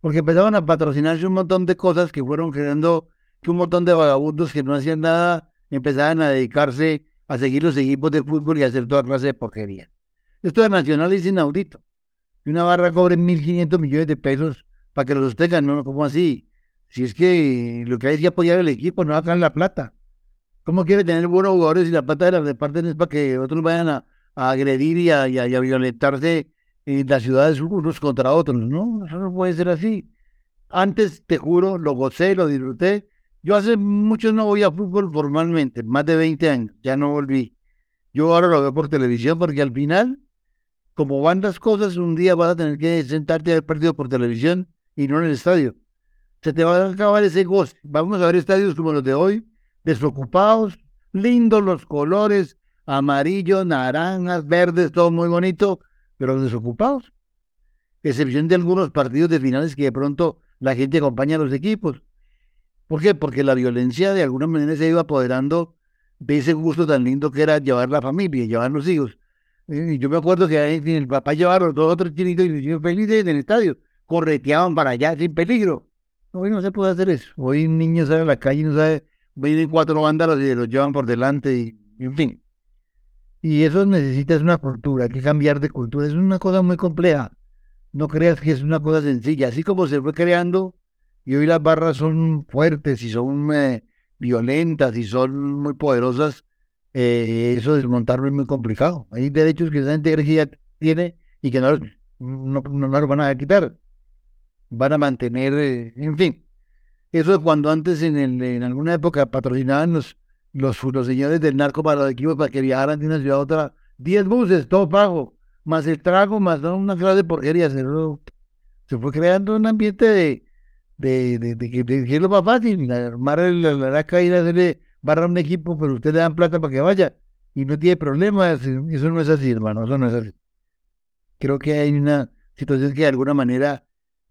porque empezaban a patrocinarse un montón de cosas que fueron creando que un montón de vagabundos que no hacían nada empezaban a dedicarse a seguir los equipos de fútbol y a hacer toda clase de porquería. Esto de Nacional es inaudito. Y una barra cobre 1.500 millones de pesos para que los sostengan, ¿no? ¿Cómo así? Si es que lo que hay es que apoyar al equipo, no hagan la plata. ¿Cómo quiere tener buenos jugadores y la plata de la reparten es para que otros vayan a, agredir y a, y a violentarse y las ciudades unos contra otros, ¿no? Eso no puede ser así. Antes, te juro, lo gocé, lo disfruté. Yo hace mucho no voy a fútbol formalmente, más de 20 años, ya no volví. Yo ahora lo veo por televisión porque al final, como van las cosas, un día vas a tener que sentarte a ver partido por televisión y no en el estadio. Se te va a acabar ese goce. Vamos a ver estadios como los de hoy, desocupados, lindos los colores, amarillos, naranjas, verdes, todo muy bonito, pero desocupados. Excepción de algunos partidos de finales que de pronto la gente acompaña a los equipos. ¿Por qué? Porque la violencia de alguna manera se iba apoderando de ese gusto tan lindo que era llevar la familia, llevar los hijos. Y yo me acuerdo que el papá llevaba los dos o tres chinitos y los niños felices en el estadio, correteaban para allá sin peligro. Hoy no se puede hacer eso. Hoy un niño sale a la calle y no sabe, vienen cuatro vándalos y los llevan por delante y, en fin. Y eso necesita una cultura, hay que cambiar de cultura. Es una cosa muy compleja. No creas que es una cosa sencilla. Así como se fue creando y hoy las barras son fuertes y son eh, violentas y son muy poderosas, eh, eso desmontarlo es muy complicado. Hay derechos que esa ya tiene y que no, no, no, los van a quitar. Van a mantener, eh, en fin. Eso es cuando antes en, el, en alguna época patrocinaban los, los, señores del narco para los equipos para que viajaran de una ciudad a otra. Diez buses, todo pago, más el trago, más una clase de porquería. Se, se fue creando un ambiente de, de, que es lo más fácil, armar la, la, caída, hacerle barra un equipo, pero usted le dan plata para que vaya y no tiene problemas. Eso no es así, hermano, eso no es así. Creo que hay una situación que de alguna manera,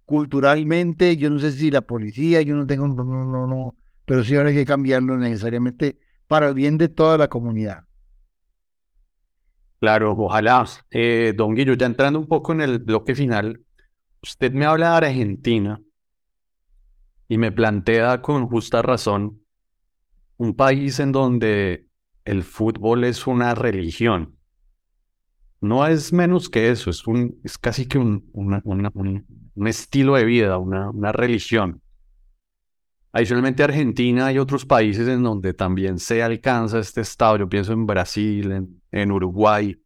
culturalmente, yo no sé si la policía, yo no tengo, no, no, no, pero sí ahora hay que cambiarlo necesariamente para el bien de toda la comunidad. Claro, ojalá. Eh, don Guillo, ya entrando un poco en el bloque final, usted me habla de Argentina y me plantea con justa razón un país en donde el fútbol es una religión. No es menos que eso, es, un, es casi que un, un, estilo de vida, una, una religión. Adicionalmente, Argentina y otros países en donde también se alcanza este estado. Yo pienso en Brasil, en, en Uruguay,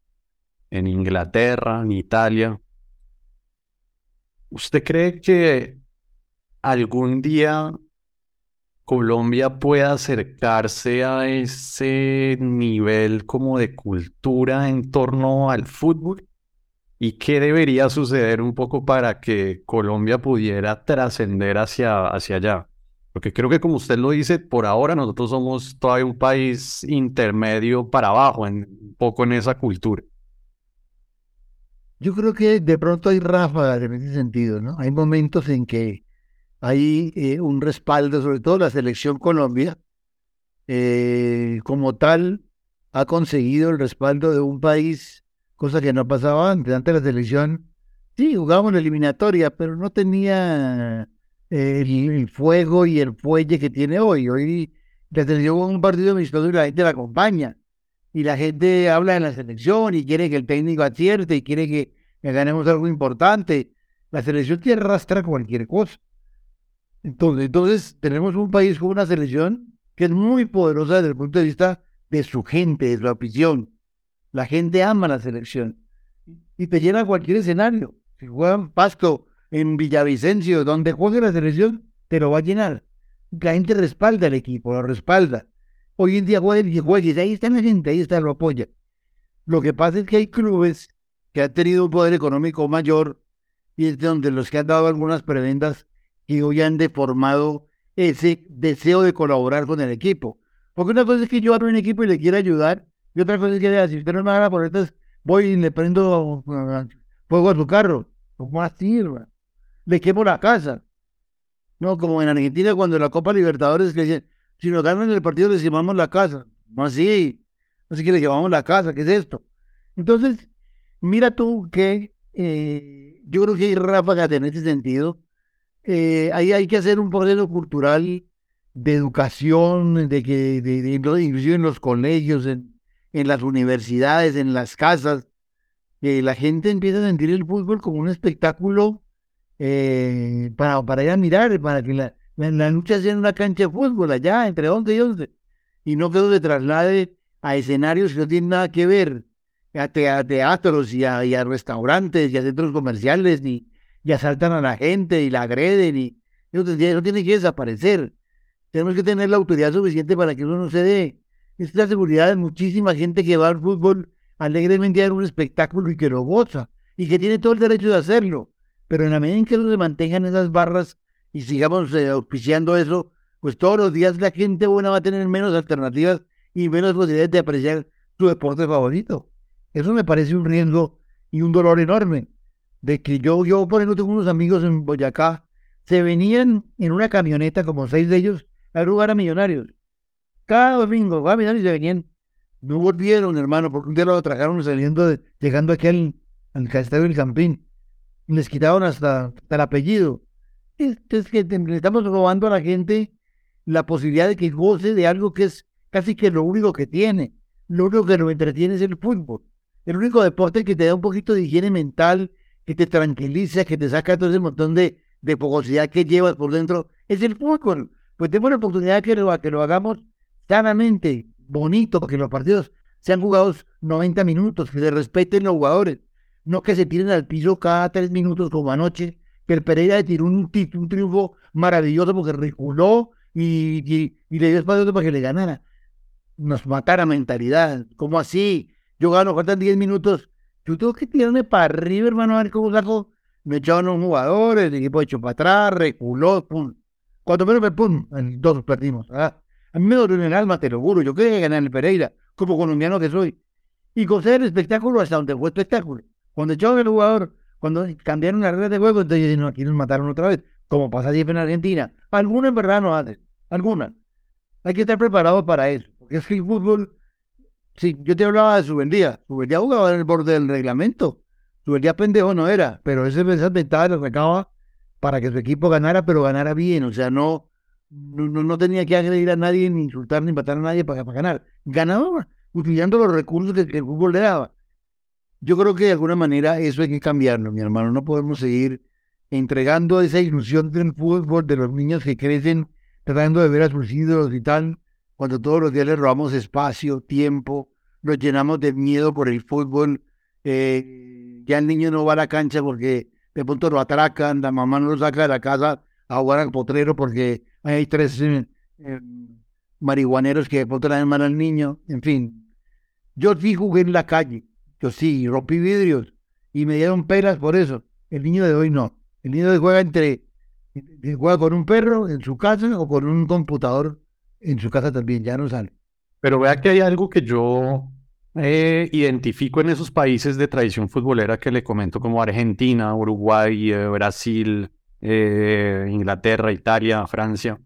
en Inglaterra, en Italia. ¿Usted cree que algún día Colombia pueda acercarse a ese nivel como de cultura en torno al fútbol? ¿Y qué debería suceder un poco para que Colombia pudiera trascender hacia, hacia allá? Porque creo que como usted lo dice, por ahora nosotros somos todavía un país intermedio para abajo, un poco en esa cultura. Yo creo que de pronto hay ráfagas en ese sentido, ¿no? Hay momentos en que hay eh, un respaldo, sobre todo la selección Colombia, eh, como tal, ha conseguido el respaldo de un país, cosa que no pasaba antes. Antes la selección, sí, jugábamos la eliminatoria, pero no tenía el, fuego y el fuelle que tiene hoy. Hoy selección un partido amistoso y la gente la acompaña. Y la gente habla de la selección y quiere que el técnico acierte y quiere que, que ganemos algo importante. La selección te arrastra cualquier cosa. Entonces, tenemos un país con una selección que es muy poderosa desde el punto de vista de su gente, de su afición. La gente ama la selección y te llena cualquier escenario. Si juegan Pasto en Villavicencio, donde juegue la selección, te lo va a llenar. La gente respalda al equipo, lo respalda. Hoy en día juega y juegue, ahí está la gente, ahí está, lo apoya. Lo que pasa es que hay clubes que han tenido un poder económico mayor y es donde los que han dado algunas prebendas y hoy han deformado ese deseo de colaborar con el equipo. Porque una cosa es que yo abro un equipo y le quiero ayudar, y otra cosa es que si usted no me da por estas, voy y le prendo fuego a su carro. ¿Cómo así, Le quemo la casa. No, como en Argentina cuando la Copa Libertadores le dicen, si nos ganan el partido les llevamos la casa. No así. Así que le llevamos la casa, ¿qué es esto? Entonces, mira tú que eh, yo creo que hay ráfagas en ese sentido eh, ahí hay que hacer un proceso cultural de educación, de que, de, inclusive en los colegios, en, en, las universidades, en las casas, que la gente empieza a sentir el fútbol como un espectáculo eh, para, para ir a mirar, para que la, la, lucha sea en una cancha de fútbol allá, entre 11 y 11, y no que eso se traslade a escenarios que no tienen nada que ver, a, teatros y a, y restaurantes y a centros comerciales, ni, y asaltan a la gente y la agreden y eso, tiene que desaparecer. Tenemos que tener la autoridad suficiente para que eso no se dé. Es la seguridad de muchísima gente que va al fútbol alegremente a dar un espectáculo y que lo goza y que tiene todo el derecho de hacerlo. Pero en la medida en que se mantengan esas barras y sigamos eh, auspiciando eso, pues todos los días la gente buena va a tener menos alternativas y menos posibilidades de apreciar su deporte favorito. Eso me parece un riesgo y un dolor enorme de que yo, yo por ejemplo, tengo unos amigos en Boyacá, se venían en una camioneta, como seis de ellos, a jugar a Millonarios. Cada domingo, va a Millonarios se venían. No volvieron, hermano, porque un día lo trajeron saliendo, de, llegando aquí al, al Castillo del Campín. Les quitaron hasta, el apellido. Es, es que estamos robando a la gente la posibilidad de que goce de algo que es casi que lo único que tiene. Lo único que lo entretiene es el fútbol. El único deporte que te da un poquito de higiene mental, que te tranquiliza, que te saca todo ese montón de, de fogosidad que llevas por dentro, es el fútbol. Pues tenemos la oportunidad que lo, que lo hagamos sanamente, bonito, que los partidos sean jugados 90 minutos, que se respeten los jugadores, no que se tiren al piso cada tres minutos como anoche, que el Pereira le tiró un, un triunfo maravilloso porque reculó y, y, le dio espacio para que le ganara. Nos matara mentalidad. ¿Cómo así? Yo gano, faltan 10 minutos. Yo tengo que tirarme para arriba, hermano, a ver cómo saco. Me echaron un jugador, el equipo hecho para atrás, reculó, pum. Cuando menos me pum, todos perdimos. A mí me dolió el alma, te lo juro. Yo quería ganar el Pereira, como colombiano que soy. Y gocé el espectáculo hasta donde fue espectáculo. Cuando echaron el jugador, cuando cambiaron las redes de juego, entonces no, aquí nos mataron otra vez. Como pasa siempre en Argentina. Algunos en verdad no hacen. Algunas. Hay que estar preparado para eso. Porque es que el fútbol, sí, yo te hablaba de Subendía. Subendía jugaba en el borde del reglamento. Subendía pendejo no era, pero ese, esas ventajas las sacaba para que su equipo ganara, pero ganara bien. O sea, no, no, no tenía que agredir a nadie, ni insultar, ni matar a nadie para, ganar. Ganaba utilizando los recursos que el fútbol le daba. Yo creo que de alguna manera eso hay que cambiarlo, mi hermano. No podemos seguir entregando esa ilusión del fútbol de los niños que crecen tratando de ver a sus ídolos y tal, cuando todos los días les robamos espacio, tiempo, nos llenamos de miedo por el fútbol, eh, ya el niño no va a la cancha porque de pronto lo atracan, la mamá no lo saca de la casa a jugar al potrero porque hay tres eh, eh, marihuaneros que de pronto le dan mal al niño, en fin. Yo sí jugué en la calle, yo sí, rompí vidrios y me dieron pelas por eso. El niño de hoy no. El niño de hoy juega entre juega con un perro en su casa o con un computador en su casa también, ya no sale. Pero vea que hay algo que yo eh, identifico en esos países de tradición futbolera que le comento como Argentina, Uruguay, eh, Brasil, eh, Inglaterra, Italia, Francia.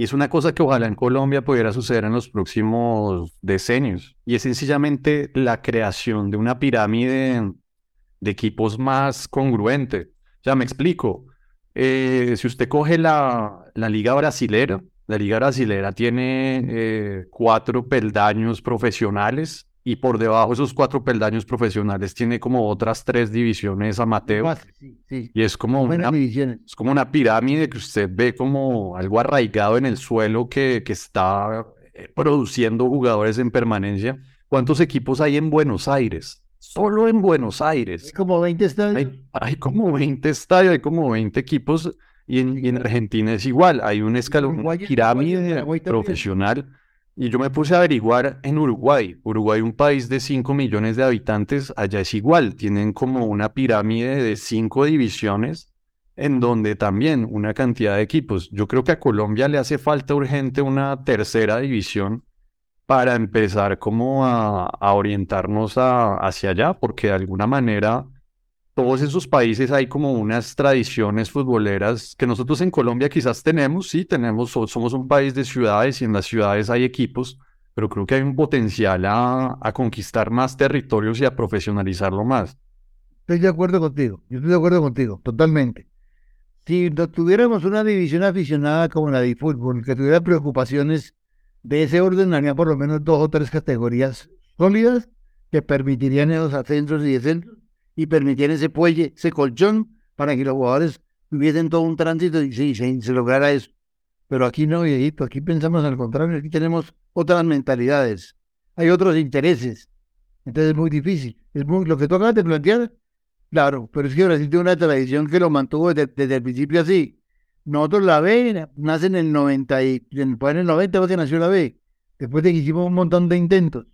Y es una cosa que ojalá en Colombia pudiera suceder en los próximos decenios. Y es sencillamente la creación de una pirámide de equipos más congruente. Ya me explico. Eh, si usted coge la, la, liga brasilera, la liga brasilera tiene eh, cuatro peldaños profesionales y por debajo de esos cuatro peldaños profesionales tiene como otras tres divisiones amateur. Y es como, una, es como una pirámide que usted ve como algo arraigado en el suelo que, que está eh, produciendo jugadores en permanencia. ¿Cuántos equipos hay en Buenos Aires? Solo en Buenos Aires. Hay como 20 estadios. Hay, como 20 estadios, hay como 20 equipos. Y en, Argentina es igual. Hay un escalón, una pirámide profesional. Y yo me puse a averiguar en Uruguay. Uruguay, un país de 5 millones de habitantes, allá es igual. Tienen como una pirámide de 5 divisiones en donde también una cantidad de equipos. Yo creo que a Colombia le hace falta urgente una tercera división para empezar como a, orientarnos hacia allá, porque de alguna manera todos esos países hay como unas tradiciones futboleras que nosotros en Colombia quizás tenemos, sí, tenemos, somos un país de ciudades y en las ciudades hay equipos, pero creo que hay un potencial a, a conquistar más territorios y a profesionalizarlo más. Estoy de acuerdo contigo, yo estoy de acuerdo contigo, totalmente. Si tuviéramos una división aficionada como la de fútbol, que tuviera preocupaciones de ese orden había por lo menos dos o tres categorías sólidas que permitirían esos ascensos y descensos y permitirían ese puelle, ese colchón para que los jugadores tuviesen todo un tránsito y se, lograra eso. Pero aquí no, viejito, aquí pensamos al contrario, aquí tenemos otras mentalidades, hay otros intereses. Entonces es muy difícil. Es muy, lo que tú acabas de plantear, claro, pero es que Brasil tiene una tradición que lo mantuvo desde, el principio así. Nosotros la B nace en el 90 y en el 90 que nació la B, después de que hicimos un montón de intentos.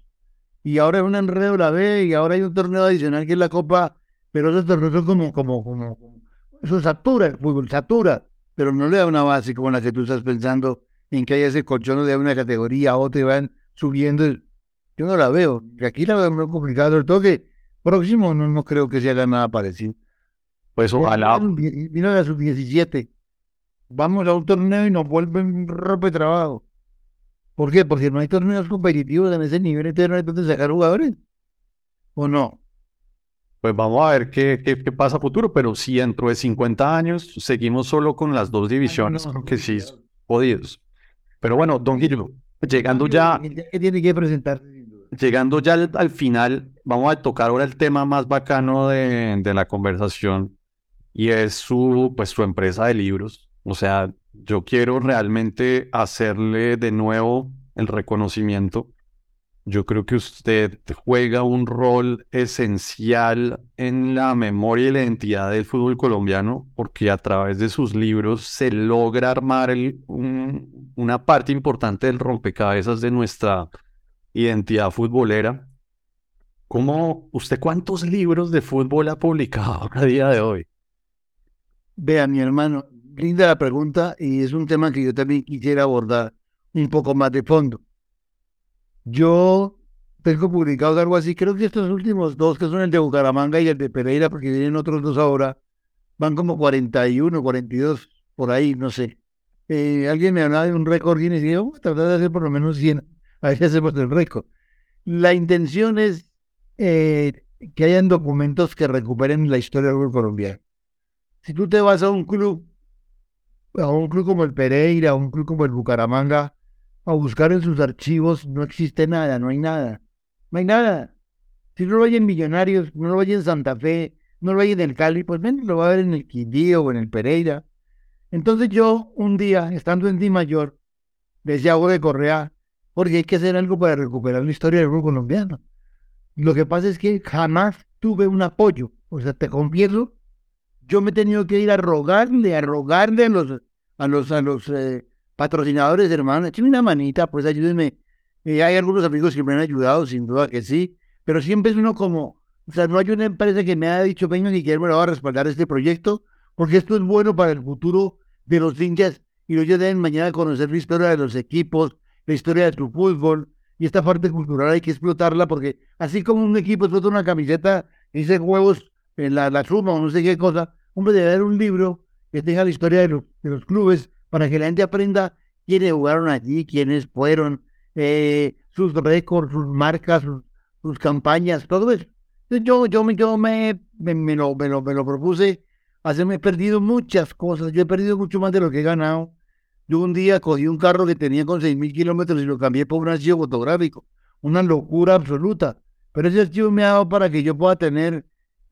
Y ahora es un enredo la B y ahora hay un torneo adicional que es la Copa, pero esos torneos son como, como, como, eso satura el fútbol, satura, pero no le da una base como la que tú estás pensando en que hay ese colchón de una categoría a otra y van subiendo. Yo no la veo. Aquí la veo muy complicada, sobre todo que próximo no, no creo que se haga nada parecido. Pues ojalá. Vino de sus 17. Vamos a un torneo y nos vuelven rope trabajo. ¿Por qué? Porque no hay torneos competitivos en ese nivel, entonces no hay donde sacar jugadores. ¿O no? Pues vamos a ver qué, qué, pasa a futuro, pero si dentro de 50 años seguimos solo con las dos divisiones, creo que sí, podidos. Pero bueno, don Guillermo, llegando ya... ¿Qué tiene que presentar? Llegando ya al, final, vamos a tocar ahora el tema más bacano de, de la conversación y es su, pues, su empresa de libros. O sea, yo quiero realmente hacerle de nuevo el reconocimiento. Yo creo que usted juega un rol esencial en la memoria y la identidad del fútbol colombiano porque a través de sus libros se logra armar una parte importante del rompecabezas de nuestra identidad futbolera. ¿Cómo, usted cuántos libros de fútbol ha publicado a día de hoy? Vea, mi hermano, linda la pregunta y es un tema que yo también quisiera abordar un poco más de fondo. Yo tengo publicado algo así, creo que estos últimos dos, que son el de Bucaramanga y el de Pereira, porque vienen otros dos ahora, van como 41, 42, por ahí, no sé. Eh, alguien me hablaba de un récord y decía, vamos a tratar de hacer por lo menos 100, a ver si hacemos el récord. La intención es eh, que hayan documentos que recuperen la historia del colombiano. Si tú te vas a un club, a un club como el Pereira, a un club como el Bucaramanga, a buscar en sus archivos, no existe nada, no hay nada. No hay nada. Si no lo hay en Millonarios, no lo hay en Santa Fe, no lo hay en el Cali, pues ven, lo va a ver en el Quindío o en el Pereira. Entonces yo, un día, estando en Di Mayor, decía de Correa, porque hay que hacer algo para recuperar la historia del fútbol colombiano. Lo que pasa es que jamás tuve un apoyo. O sea, te confieso yo me he tenido que ir a rogarle, a rogarle a los, a los, a los eh, patrocinadores, hermano, échenme una manita, pues ayúdenme. hay algunos amigos que me han ayudado, sin duda que sí, pero siempre es uno como, o sea, no hay una empresa que me haya dicho, venga, me va a respaldar este proyecto, porque esto es bueno para el futuro de los hinchas y ellos deben mañana conocer la historia de los equipos, la historia de su fútbol, y esta parte cultural hay que explotarla, porque así como un equipo explota una camiseta y dice huevos en la, la suma o no sé qué cosa, hombre, debe haber un libro que tenga la historia de los, clubes para que la gente aprenda quiénes jugaron allí, quiénes fueron, eh, sus récords, sus marcas, sus, campañas, todo eso. Yo, yo, yo me, me, lo, me, lo, me lo propuse, hacerme he perdido muchas cosas, yo he perdido mucho más de lo que he ganado. Yo un día cogí un carro que tenía con seis mil kilómetros y lo cambié por un archivo fotográfico. Una locura absoluta. Pero ese archivo me ha dado para que yo pueda tener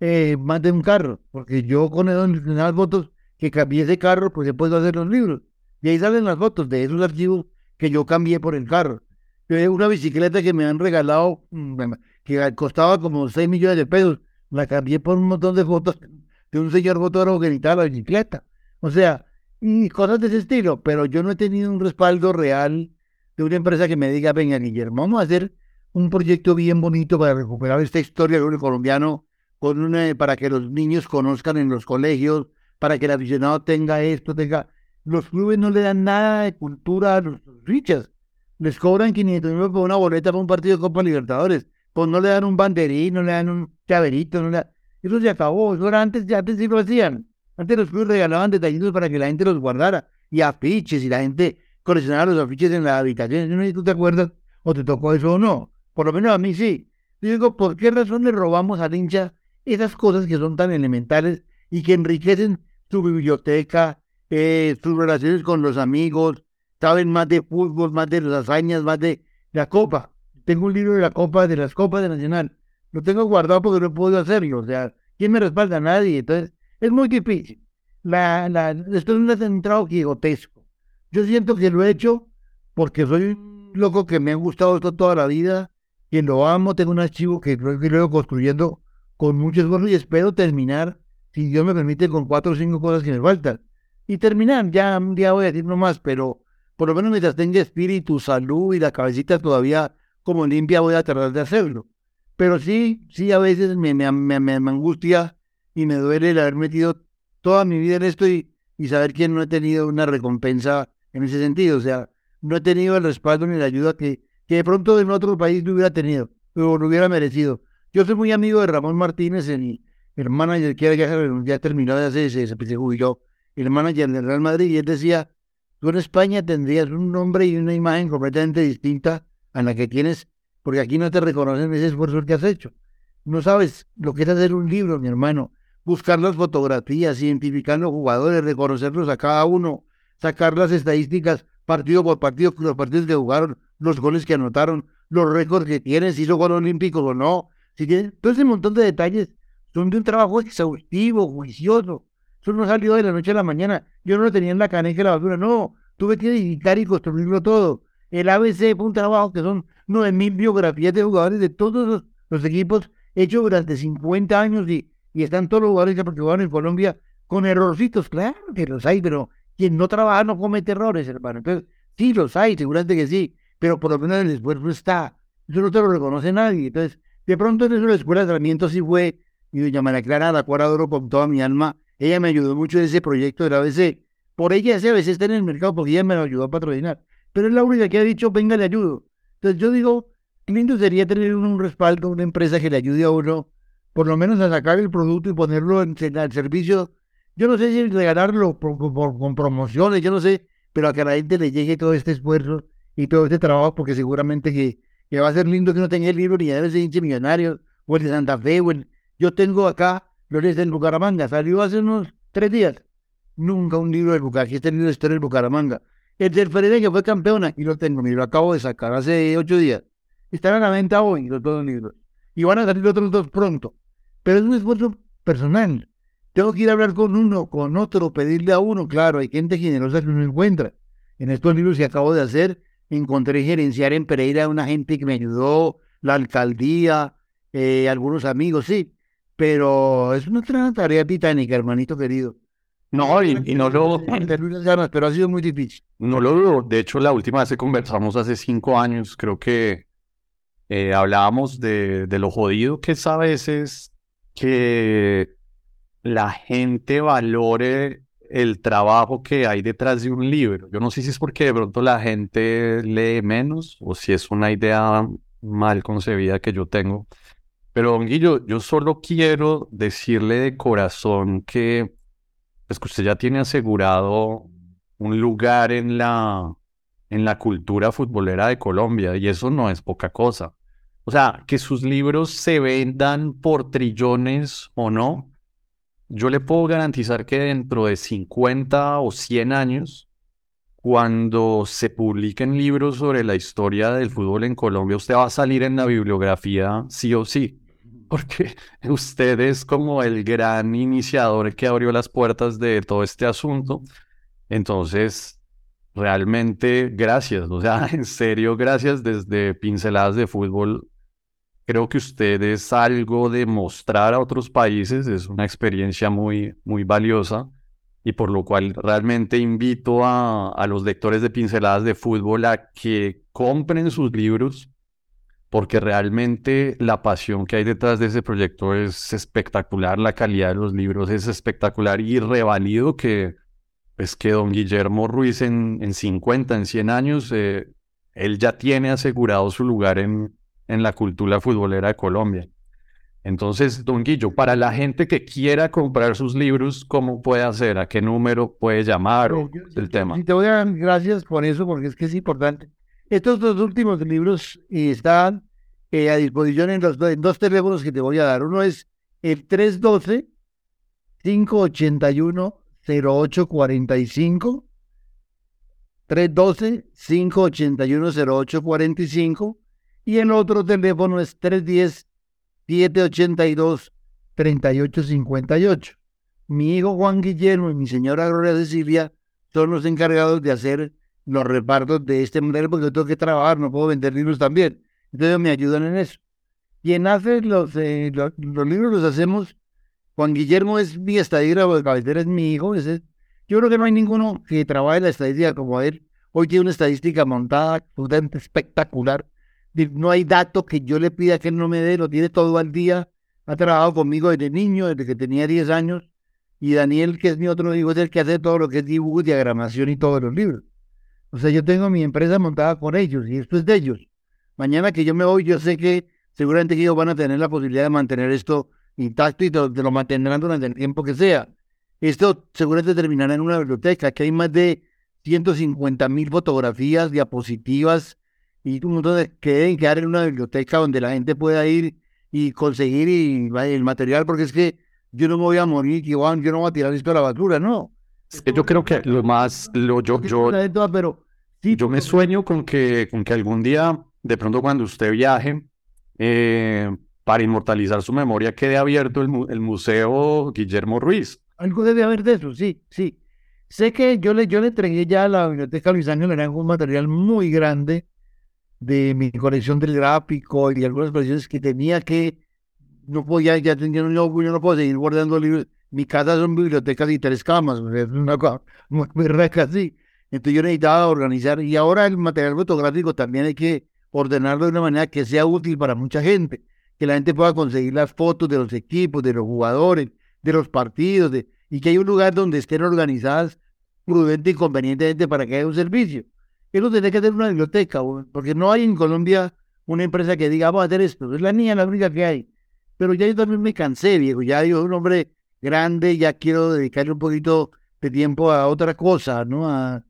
eh, más de un carro, porque yo con las fotos que cambié ese carro, pues he puedo hacer los libros. Y ahí salen las fotos de esos archivos que yo cambié por el carro. Una bicicleta que me han regalado, mm, que costaba como 6 millones de pesos, la cambié por un montón de fotos de un señor fotógrafo que necesitaba la bicicleta. O sea, y cosas de ese estilo, pero yo no he tenido un respaldo real de una empresa que me diga, venga, Guillermo, vamos a hacer un proyecto bien bonito para recuperar esta historia del colombiano con una, para que los niños conozcan en los colegios, para que el aficionado tenga esto, tenga... Los clubes no le dan nada de cultura a los fichas. Les cobran 500 mil por una boleta para un partido de Copa Libertadores. Pues no le dan un banderín, no le dan un chaverito, no le Eso se acabó. Eso era antes, ya antes sí lo hacían. Antes los clubes regalaban detallitos para que la gente los guardara. Y afiches, y la gente coleccionaba los afiches en la habitación. No sé si tú te acuerdas o te tocó eso o no. Por lo menos a mí sí. Yo digo, ¿por qué razón le robamos al hincha esas cosas que son tan elementales y que enriquecen su biblioteca, eh, sus relaciones con los amigos, saben más de fútbol, más de las hazañas, más de la copa. Tengo un libro de la copa, de las copas de Nacional. Lo tengo guardado porque no puedo hacerlo. O sea, ¿quién me respalda? Nadie. Entonces, es muy difícil. La, la, esto es un centrado gigotesco. Yo siento que lo he hecho porque soy un loco que me ha gustado esto toda la vida, que lo amo, tengo un archivo que lo he construyendo con mucho esfuerzo y espero terminar, si Dios me permite, con cuatro o cinco cosas que me faltan. Y terminar, ya un día voy a decir más, pero por lo menos mientras tenga espíritu, salud y la cabecita todavía como limpia, voy a tratar de hacerlo. Pero sí, sí, a veces me, me, me, angustia y me duele el haber metido toda mi vida en esto y, y saber que no he tenido una recompensa en ese sentido. O sea, no he tenido el respaldo ni la ayuda que, que de pronto en otro país no hubiera tenido o no hubiera merecido. Yo soy muy amigo de Ramón Martínez, el, el manager que ya, ya terminó de hacer, se, se jubiló, el manager del Real Madrid, y él decía, tú en España tendrías un nombre y una imagen completamente distinta a la que tienes, porque aquí no te reconocen ese esfuerzo que has hecho. No sabes lo que es hacer un libro, mi hermano, buscar las fotografías, identificar los jugadores, reconocerlos a cada uno, sacar las estadísticas partido por partido, los partidos que jugaron, los goles que anotaron, los récords que tienen, si hizo gol olímpico o no. Si tienen, todo ese montón de detalles son de un trabajo exhaustivo, juicioso. Eso no salió de la noche a la mañana. Yo no lo tenía en la caneca de la basura, no. Tuve que editar y construirlo todo. El ABC fue un trabajo que son nueve mil biografías de jugadores de todos los, equipos hechos durante 50 años y, y están todos los jugadores que jugaron en Colombia con errorcitos. Claro que los hay, pero quien no trabaja no comete errores, hermano. Entonces, sí los hay, seguramente que sí, pero por lo menos el esfuerzo está. Eso no te lo reconoce nadie. Entonces, de pronto en eso la escuela de entrenamiento sí fue, y doña María Clara, la cual adoro con toda mi alma, ella me ayudó mucho en ese proyecto de la ABC. Por ella ese ABC está en el mercado porque ella me lo ayudó a patrocinar. Pero es la única que ha dicho, venga, le ayudo. Entonces yo digo, lindo sería tener un, respaldo, una empresa que le ayude a uno, por lo menos a sacar el producto y ponerlo en, al servicio. Yo no sé si regalarlo por, con promociones, yo no sé, pero a que a la gente le llegue todo este esfuerzo y todo este trabajo, porque seguramente que, que va a ser lindo que no tenga el libro ni de ese hinche millonario, o el de Santa Fe, o el... Yo tengo acá Flores del Bucaramanga, salió hace unos tres días. Nunca un libro del Bucaramanga, el libro de historia Bucaramanga. El del Ferreira que fue campeón, aquí lo tengo, me lo acabo de sacar hace ocho días. Están a la venta hoy los dos libros. Y van a salir otros dos pronto. Pero es un esfuerzo personal. Tengo que ir a hablar con uno, con otro, pedirle a uno. Claro, hay gente generosa que uno encuentra. En estos libros que acabo de hacer, encontré gerenciar en Pereira a una gente que me ayudó, la alcaldía, eh, algunos amigos, sí. Pero es una tarea titánica, hermanito querido. No, y, no lo... pero ha sido muy difícil. No lo De hecho, la última vez que conversamos hace cinco años, creo que eh, hablábamos de, de lo jodido que es a veces que la gente valore el trabajo que hay detrás de un libro. Yo no sé si es porque de pronto la gente lee menos o si es una idea mal concebida que yo tengo. Pero, don Guillo, yo solo quiero decirle de corazón que es que usted ya tiene asegurado un lugar en la, en la cultura futbolera de Colombia y eso no es poca cosa. O sea, que sus libros se vendan por trillones o no, yo le puedo garantizar que dentro de 50 o 100 años, cuando se publiquen libros sobre la historia del fútbol en Colombia, usted va a salir en la bibliografía sí o sí porque usted es como el gran iniciador que abrió las puertas de todo este asunto. Entonces, realmente gracias, o sea, en serio, gracias desde Pinceladas de Fútbol. Creo que usted es algo de mostrar a otros países, es una experiencia muy, muy valiosa y por lo cual realmente invito a, a los lectores de Pinceladas de Fútbol a que compren sus libros, porque realmente la pasión que hay detrás de ese proyecto es espectacular, la calidad de los libros es espectacular y revalido que, pues que don Guillermo Ruiz en, en 50, en 100 años, eh, él ya tiene asegurado su lugar en, en la cultura futbolera de Colombia. Entonces, don Guillo, para la gente que quiera comprar sus libros, ¿cómo puede hacer? ¿A qué número puede llamar? el tema. te voy a dar gracias por eso, porque es que es importante. Estos dos últimos libros están eh, a disposición en los dos teléfonos que te voy a dar. Uno es el 312-581-0845. 312-581-0845. Y el otro teléfono es 310-782-3858. Mi hijo Juan Guillermo y mi señora Gloria Cecilia son los encargados de hacer los repartos de este modelo porque yo tengo que trabajar, no puedo vender libros también. Entonces me ayudan en eso. Y en hacer los, eh, los, libros los hacemos. Juan Guillermo es mi estadígrafo de cabecera, es mi hijo. Ese, yo creo que no hay ninguno que trabaje la estadística como él. Hoy tiene una estadística montada espectacular. No hay dato que yo le pida que él no me dé, lo tiene todo al día. Ha trabajado conmigo desde niño, desde que tenía 10 años. Y Daniel, que es mi otro hijo, es el que hace todo lo que es dibujo, diagramación y todos los libros. O sea, yo tengo mi empresa montada por ellos y esto es de ellos. Mañana que yo me voy, yo sé que seguramente ellos van a tener la posibilidad de mantener esto intacto y te, lo mantendrán durante el tiempo que sea. Esto seguramente terminará en una biblioteca, que hay más de 150 mil fotografías, diapositivas y un montón de que deben quedar en una biblioteca donde la gente pueda ir y conseguir y, el material, porque es que yo no me voy a morir, yo no voy a tirar esto a la basura, no. yo creo que lo más, lo, yo, yo, pero, yo me sueño con que, con que algún día, de pronto cuando usted viaje, eh, para inmortalizar su memoria, quede abierto el, el Museo Guillermo Ruiz. Algo debe haber de eso, sí, sí. Sé que yo le, yo le entregué ya a la biblioteca Luis Ángel Naranjo un material muy grande de mi colección del gráfico y algunas colecciones que tenía que, no podía, ya tenía, no, yo no puedo seguir guardando libros. Mi casa son bibliotecas y tres camas, es una cosa muy, muy reca así. Entonces yo necesitaba organizar y ahora el material fotográfico también hay que ordenarlo de una manera que sea útil para mucha gente, que la gente pueda conseguir las fotos de los equipos, de los jugadores, de los partidos, de, y que haya un lugar donde estén organizadas prudente y convenientemente para que haya un servicio. Eso tiene que tener una biblioteca, porque no hay en Colombia una empresa que diga, vamos a hacer esto. Es la niña la única que hay. Pero ya yo también me cansé, viejo. Ya yo soy un hombre grande, ya quiero dedicarle un poquito de tiempo a otra cosa, ¿no? A,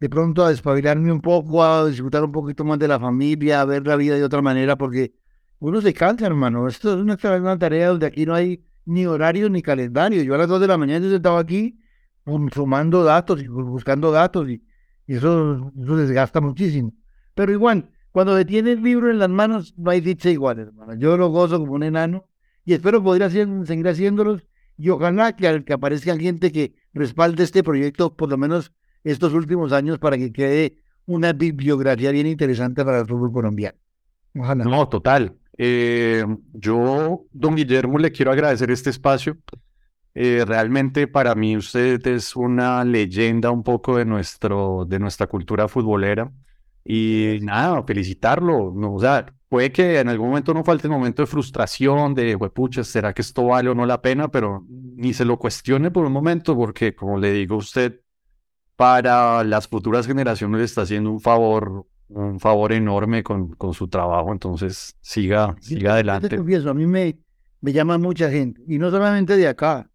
de pronto a despabilarme un poco, a disfrutar un poquito más de la familia, a ver la vida de otra manera, porque uno se cansa, hermano. Esto es una, tarea donde aquí no hay ni horario ni calendario. Yo a las dos de la mañana he estado aquí sumando datos y buscando datos y, eso, eso desgasta muchísimo. Pero igual, cuando detiene el libro en las manos, no hay dicha igual, hermano. Yo lo gozo como un enano y espero poder seguir haciéndolos y ojalá que, que aparezca gente que respalde este proyecto por lo menos estos últimos años para que quede una bibliografía bien interesante para el fútbol colombiano. Ojalá. No, total. Eh, yo, don Guillermo, le quiero agradecer este espacio. Eh, realmente para mí usted es una leyenda un poco de, nuestro, de nuestra cultura futbolera. Y nada, felicitarlo. No, o sea, puede que en algún momento no falte el momento de frustración, de, pucha, ¿será que esto vale o no la pena? Pero ni se lo cuestione por un momento, porque como le digo, usted para las futuras generaciones le está haciendo un favor, un favor enorme con, con su trabajo. Entonces, siga, siga adelante. a mí me, me llama mucha gente, y no solamente de acá,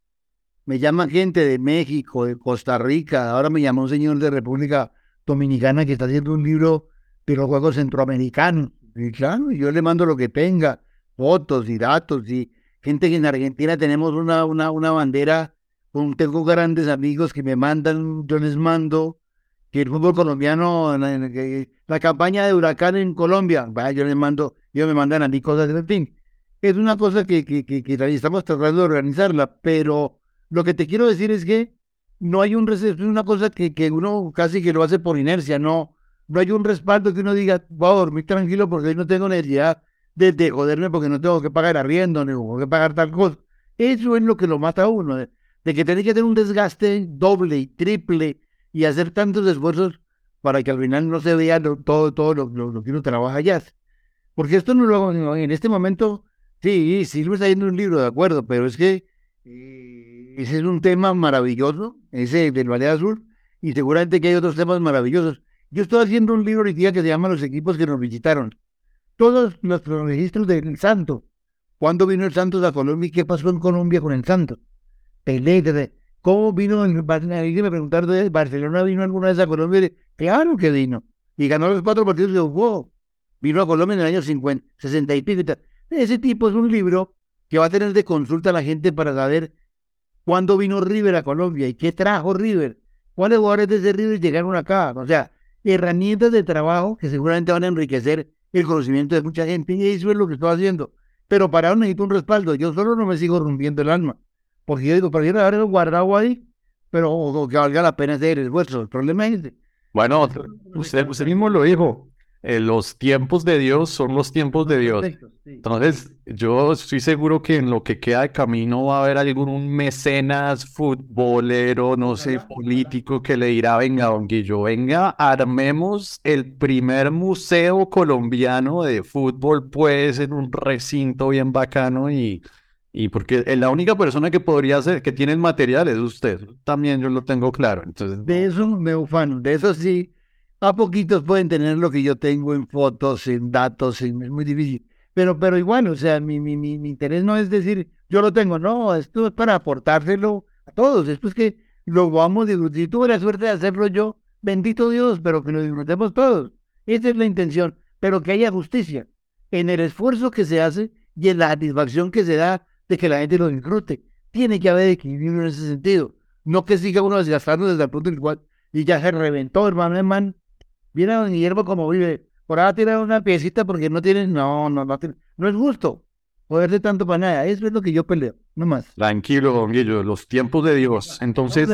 me llama gente de México, de Costa Rica, ahora me llama un señor de República Dominicana que está haciendo un libro de los Juegos Centroamericanos. Y claro, yo le mando lo que tenga, fotos y datos, y gente que en Argentina tenemos una, una, una bandera, tengo grandes amigos que me mandan, yo les mando, que el fútbol colombiano, la, campaña de huracán en Colombia, yo les mando, ellos me mandan a mí cosas, en fin. Es una cosa que, que, que, que estamos tratando de organizarla, pero lo que te quiero decir es que no hay un es una cosa que, que uno casi que lo hace por inercia, no, no hay un respaldo que uno diga, voy a dormir tranquilo porque hoy no tengo necesidad de, joderme porque no tengo que pagar arriendo, ni tengo que pagar tal cosa. Eso es lo que lo mata a uno, de, que tiene que tener un desgaste doble y triple y hacer tantos esfuerzos para que al final no se vea todo, todo lo, que uno trabaja ya. Porque esto no lo hago en este momento, sí, sí, lo está yendo un libro, de acuerdo, pero es que ese es un tema maravilloso, ese del Valle Azul, y seguramente que hay otros temas maravillosos. Yo estoy haciendo un libro hoy día que se llama Los equipos que nos visitaron. Todos los registros del Santo. ¿Cuándo vino el Santos a Colombia y qué pasó en Colombia con el Santo? Pelé, ¿cómo vino? El, me preguntaron, ¿Barcelona vino alguna vez a Colombia? Claro que vino. Y ganó los cuatro partidos de jugó. Vino a Colombia en el año 50, 60 y pico. Ese tipo es un libro que va a tener de consulta a la gente para saber cuándo vino River a Colombia y qué trajo River, cuáles jugadores de ese River llegaron acá. O sea, herramientas de trabajo que seguramente van a enriquecer el conocimiento de mucha gente y eso es lo que estoy haciendo. Pero para eso necesito un respaldo. Yo solo no me sigo rompiendo el alma. Porque yo digo, prefiero haberlo guardado ahí, pero que valga la pena hacer el esfuerzo. El problema es ese. Bueno, usted, usted mismo lo dijo. Eh, los tiempos de Dios son los tiempos de Dios. Entonces, yo estoy seguro que en lo que queda de camino va a haber algún mecenas, futbolero, no sé, político que le dirá, venga, don Guillo, venga, armemos el primer museo colombiano de fútbol, pues, en un recinto bien bacano y... Y porque la única persona que podría hacer, que tiene el material es usted. También yo lo tengo claro. Entonces, de eso me ufano, de eso sí a poquitos pueden tener lo que yo tengo en fotos, en datos, es muy difícil. Pero, pero igual, o sea, mi, mi, mi, interés no es decir, yo lo tengo, no, esto es para aportárselo a todos. Es que lo vamos a disfrutar. Si tuve la suerte de hacerlo yo, bendito Dios, pero que lo disfrutemos todos. Esa es la intención, pero que haya justicia en el esfuerzo que se hace y en la satisfacción que se da de que la gente lo disfrute. Tiene que haber equilibrio en ese sentido. No que siga uno desgastando desde el punto del cual y ya se reventó, hermano, hermano. Viene a don Guillermo como vive. Por ahora tirar una piecita porque no tiene, no, no, no, no es justo de tanto para nada. Eso es lo que yo peleo, no más. Tranquilo, don Guillo, los tiempos de Dios. Entonces,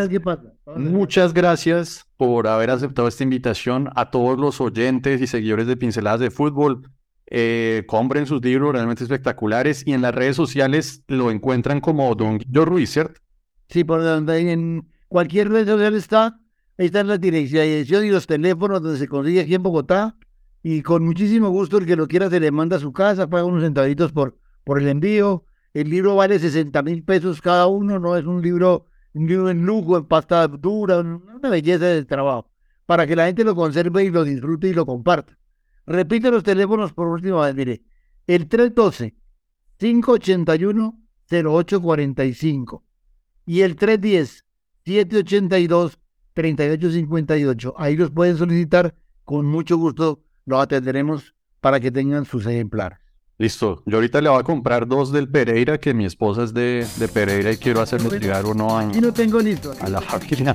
muchas gracias por haber aceptado esta invitación a todos los oyentes y seguidores de Pinceladas de Fútbol. Eh, compren sus libros realmente espectaculares y en las redes sociales lo encuentran como Don Guillo Ruiz, ¿cierto? Sí, por donde en cualquier red social está, ahí están las direcciones y los teléfonos donde se consigue aquí en Bogotá. Y con muchísimo gusto el que lo quiera se le manda a su casa, paga unos centavitos por, por el envío. El libro vale 60 mil pesos cada uno, no es un libro, un libro en lujo, en pasta dura, una belleza de trabajo, para que la gente lo conserve y lo disfrute y lo comparta. Repite los teléfonos por última vez, mire, el 312-581-0845 y el 310-782-3858. Ahí los pueden solicitar, con mucho gusto los atenderemos para que tengan sus ejemplares. Listo, yo ahorita le voy a comprar dos del Pereira, que mi esposa es de, de Pereira y quiero hacerle llegar uno a, y no tengo listo. a la familia.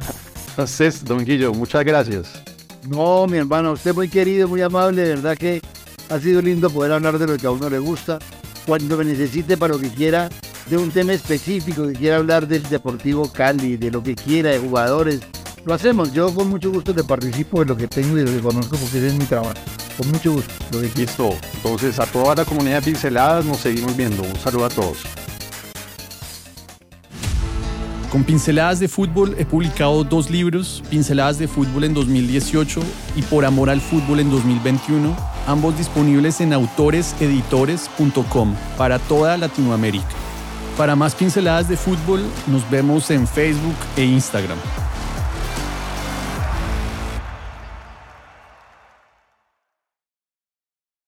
Entonces, don Guillo, muchas gracias. No, mi hermano, usted muy querido, muy amable, de verdad que ha sido lindo poder hablar de lo que a uno le gusta. Cuando me necesite para lo que quiera, de un tema específico, que quiera hablar del Deportivo Cali, de lo que quiera, de jugadores, lo hacemos. Yo con mucho gusto te participo de lo que tengo y de lo que conozco porque ese es mi trabajo. Con mucho gusto. Lo Listo. Entonces, a toda la comunidad de Pinceladas nos seguimos viendo. Un saludo a todos. Con Pinceladas de Fútbol he publicado dos libros, Pinceladas de Fútbol en 2018 y Por Amor al Fútbol en 2021, ambos disponibles en autoreseditores.com para toda Latinoamérica. Para más pinceladas de fútbol, nos vemos en Facebook e Instagram.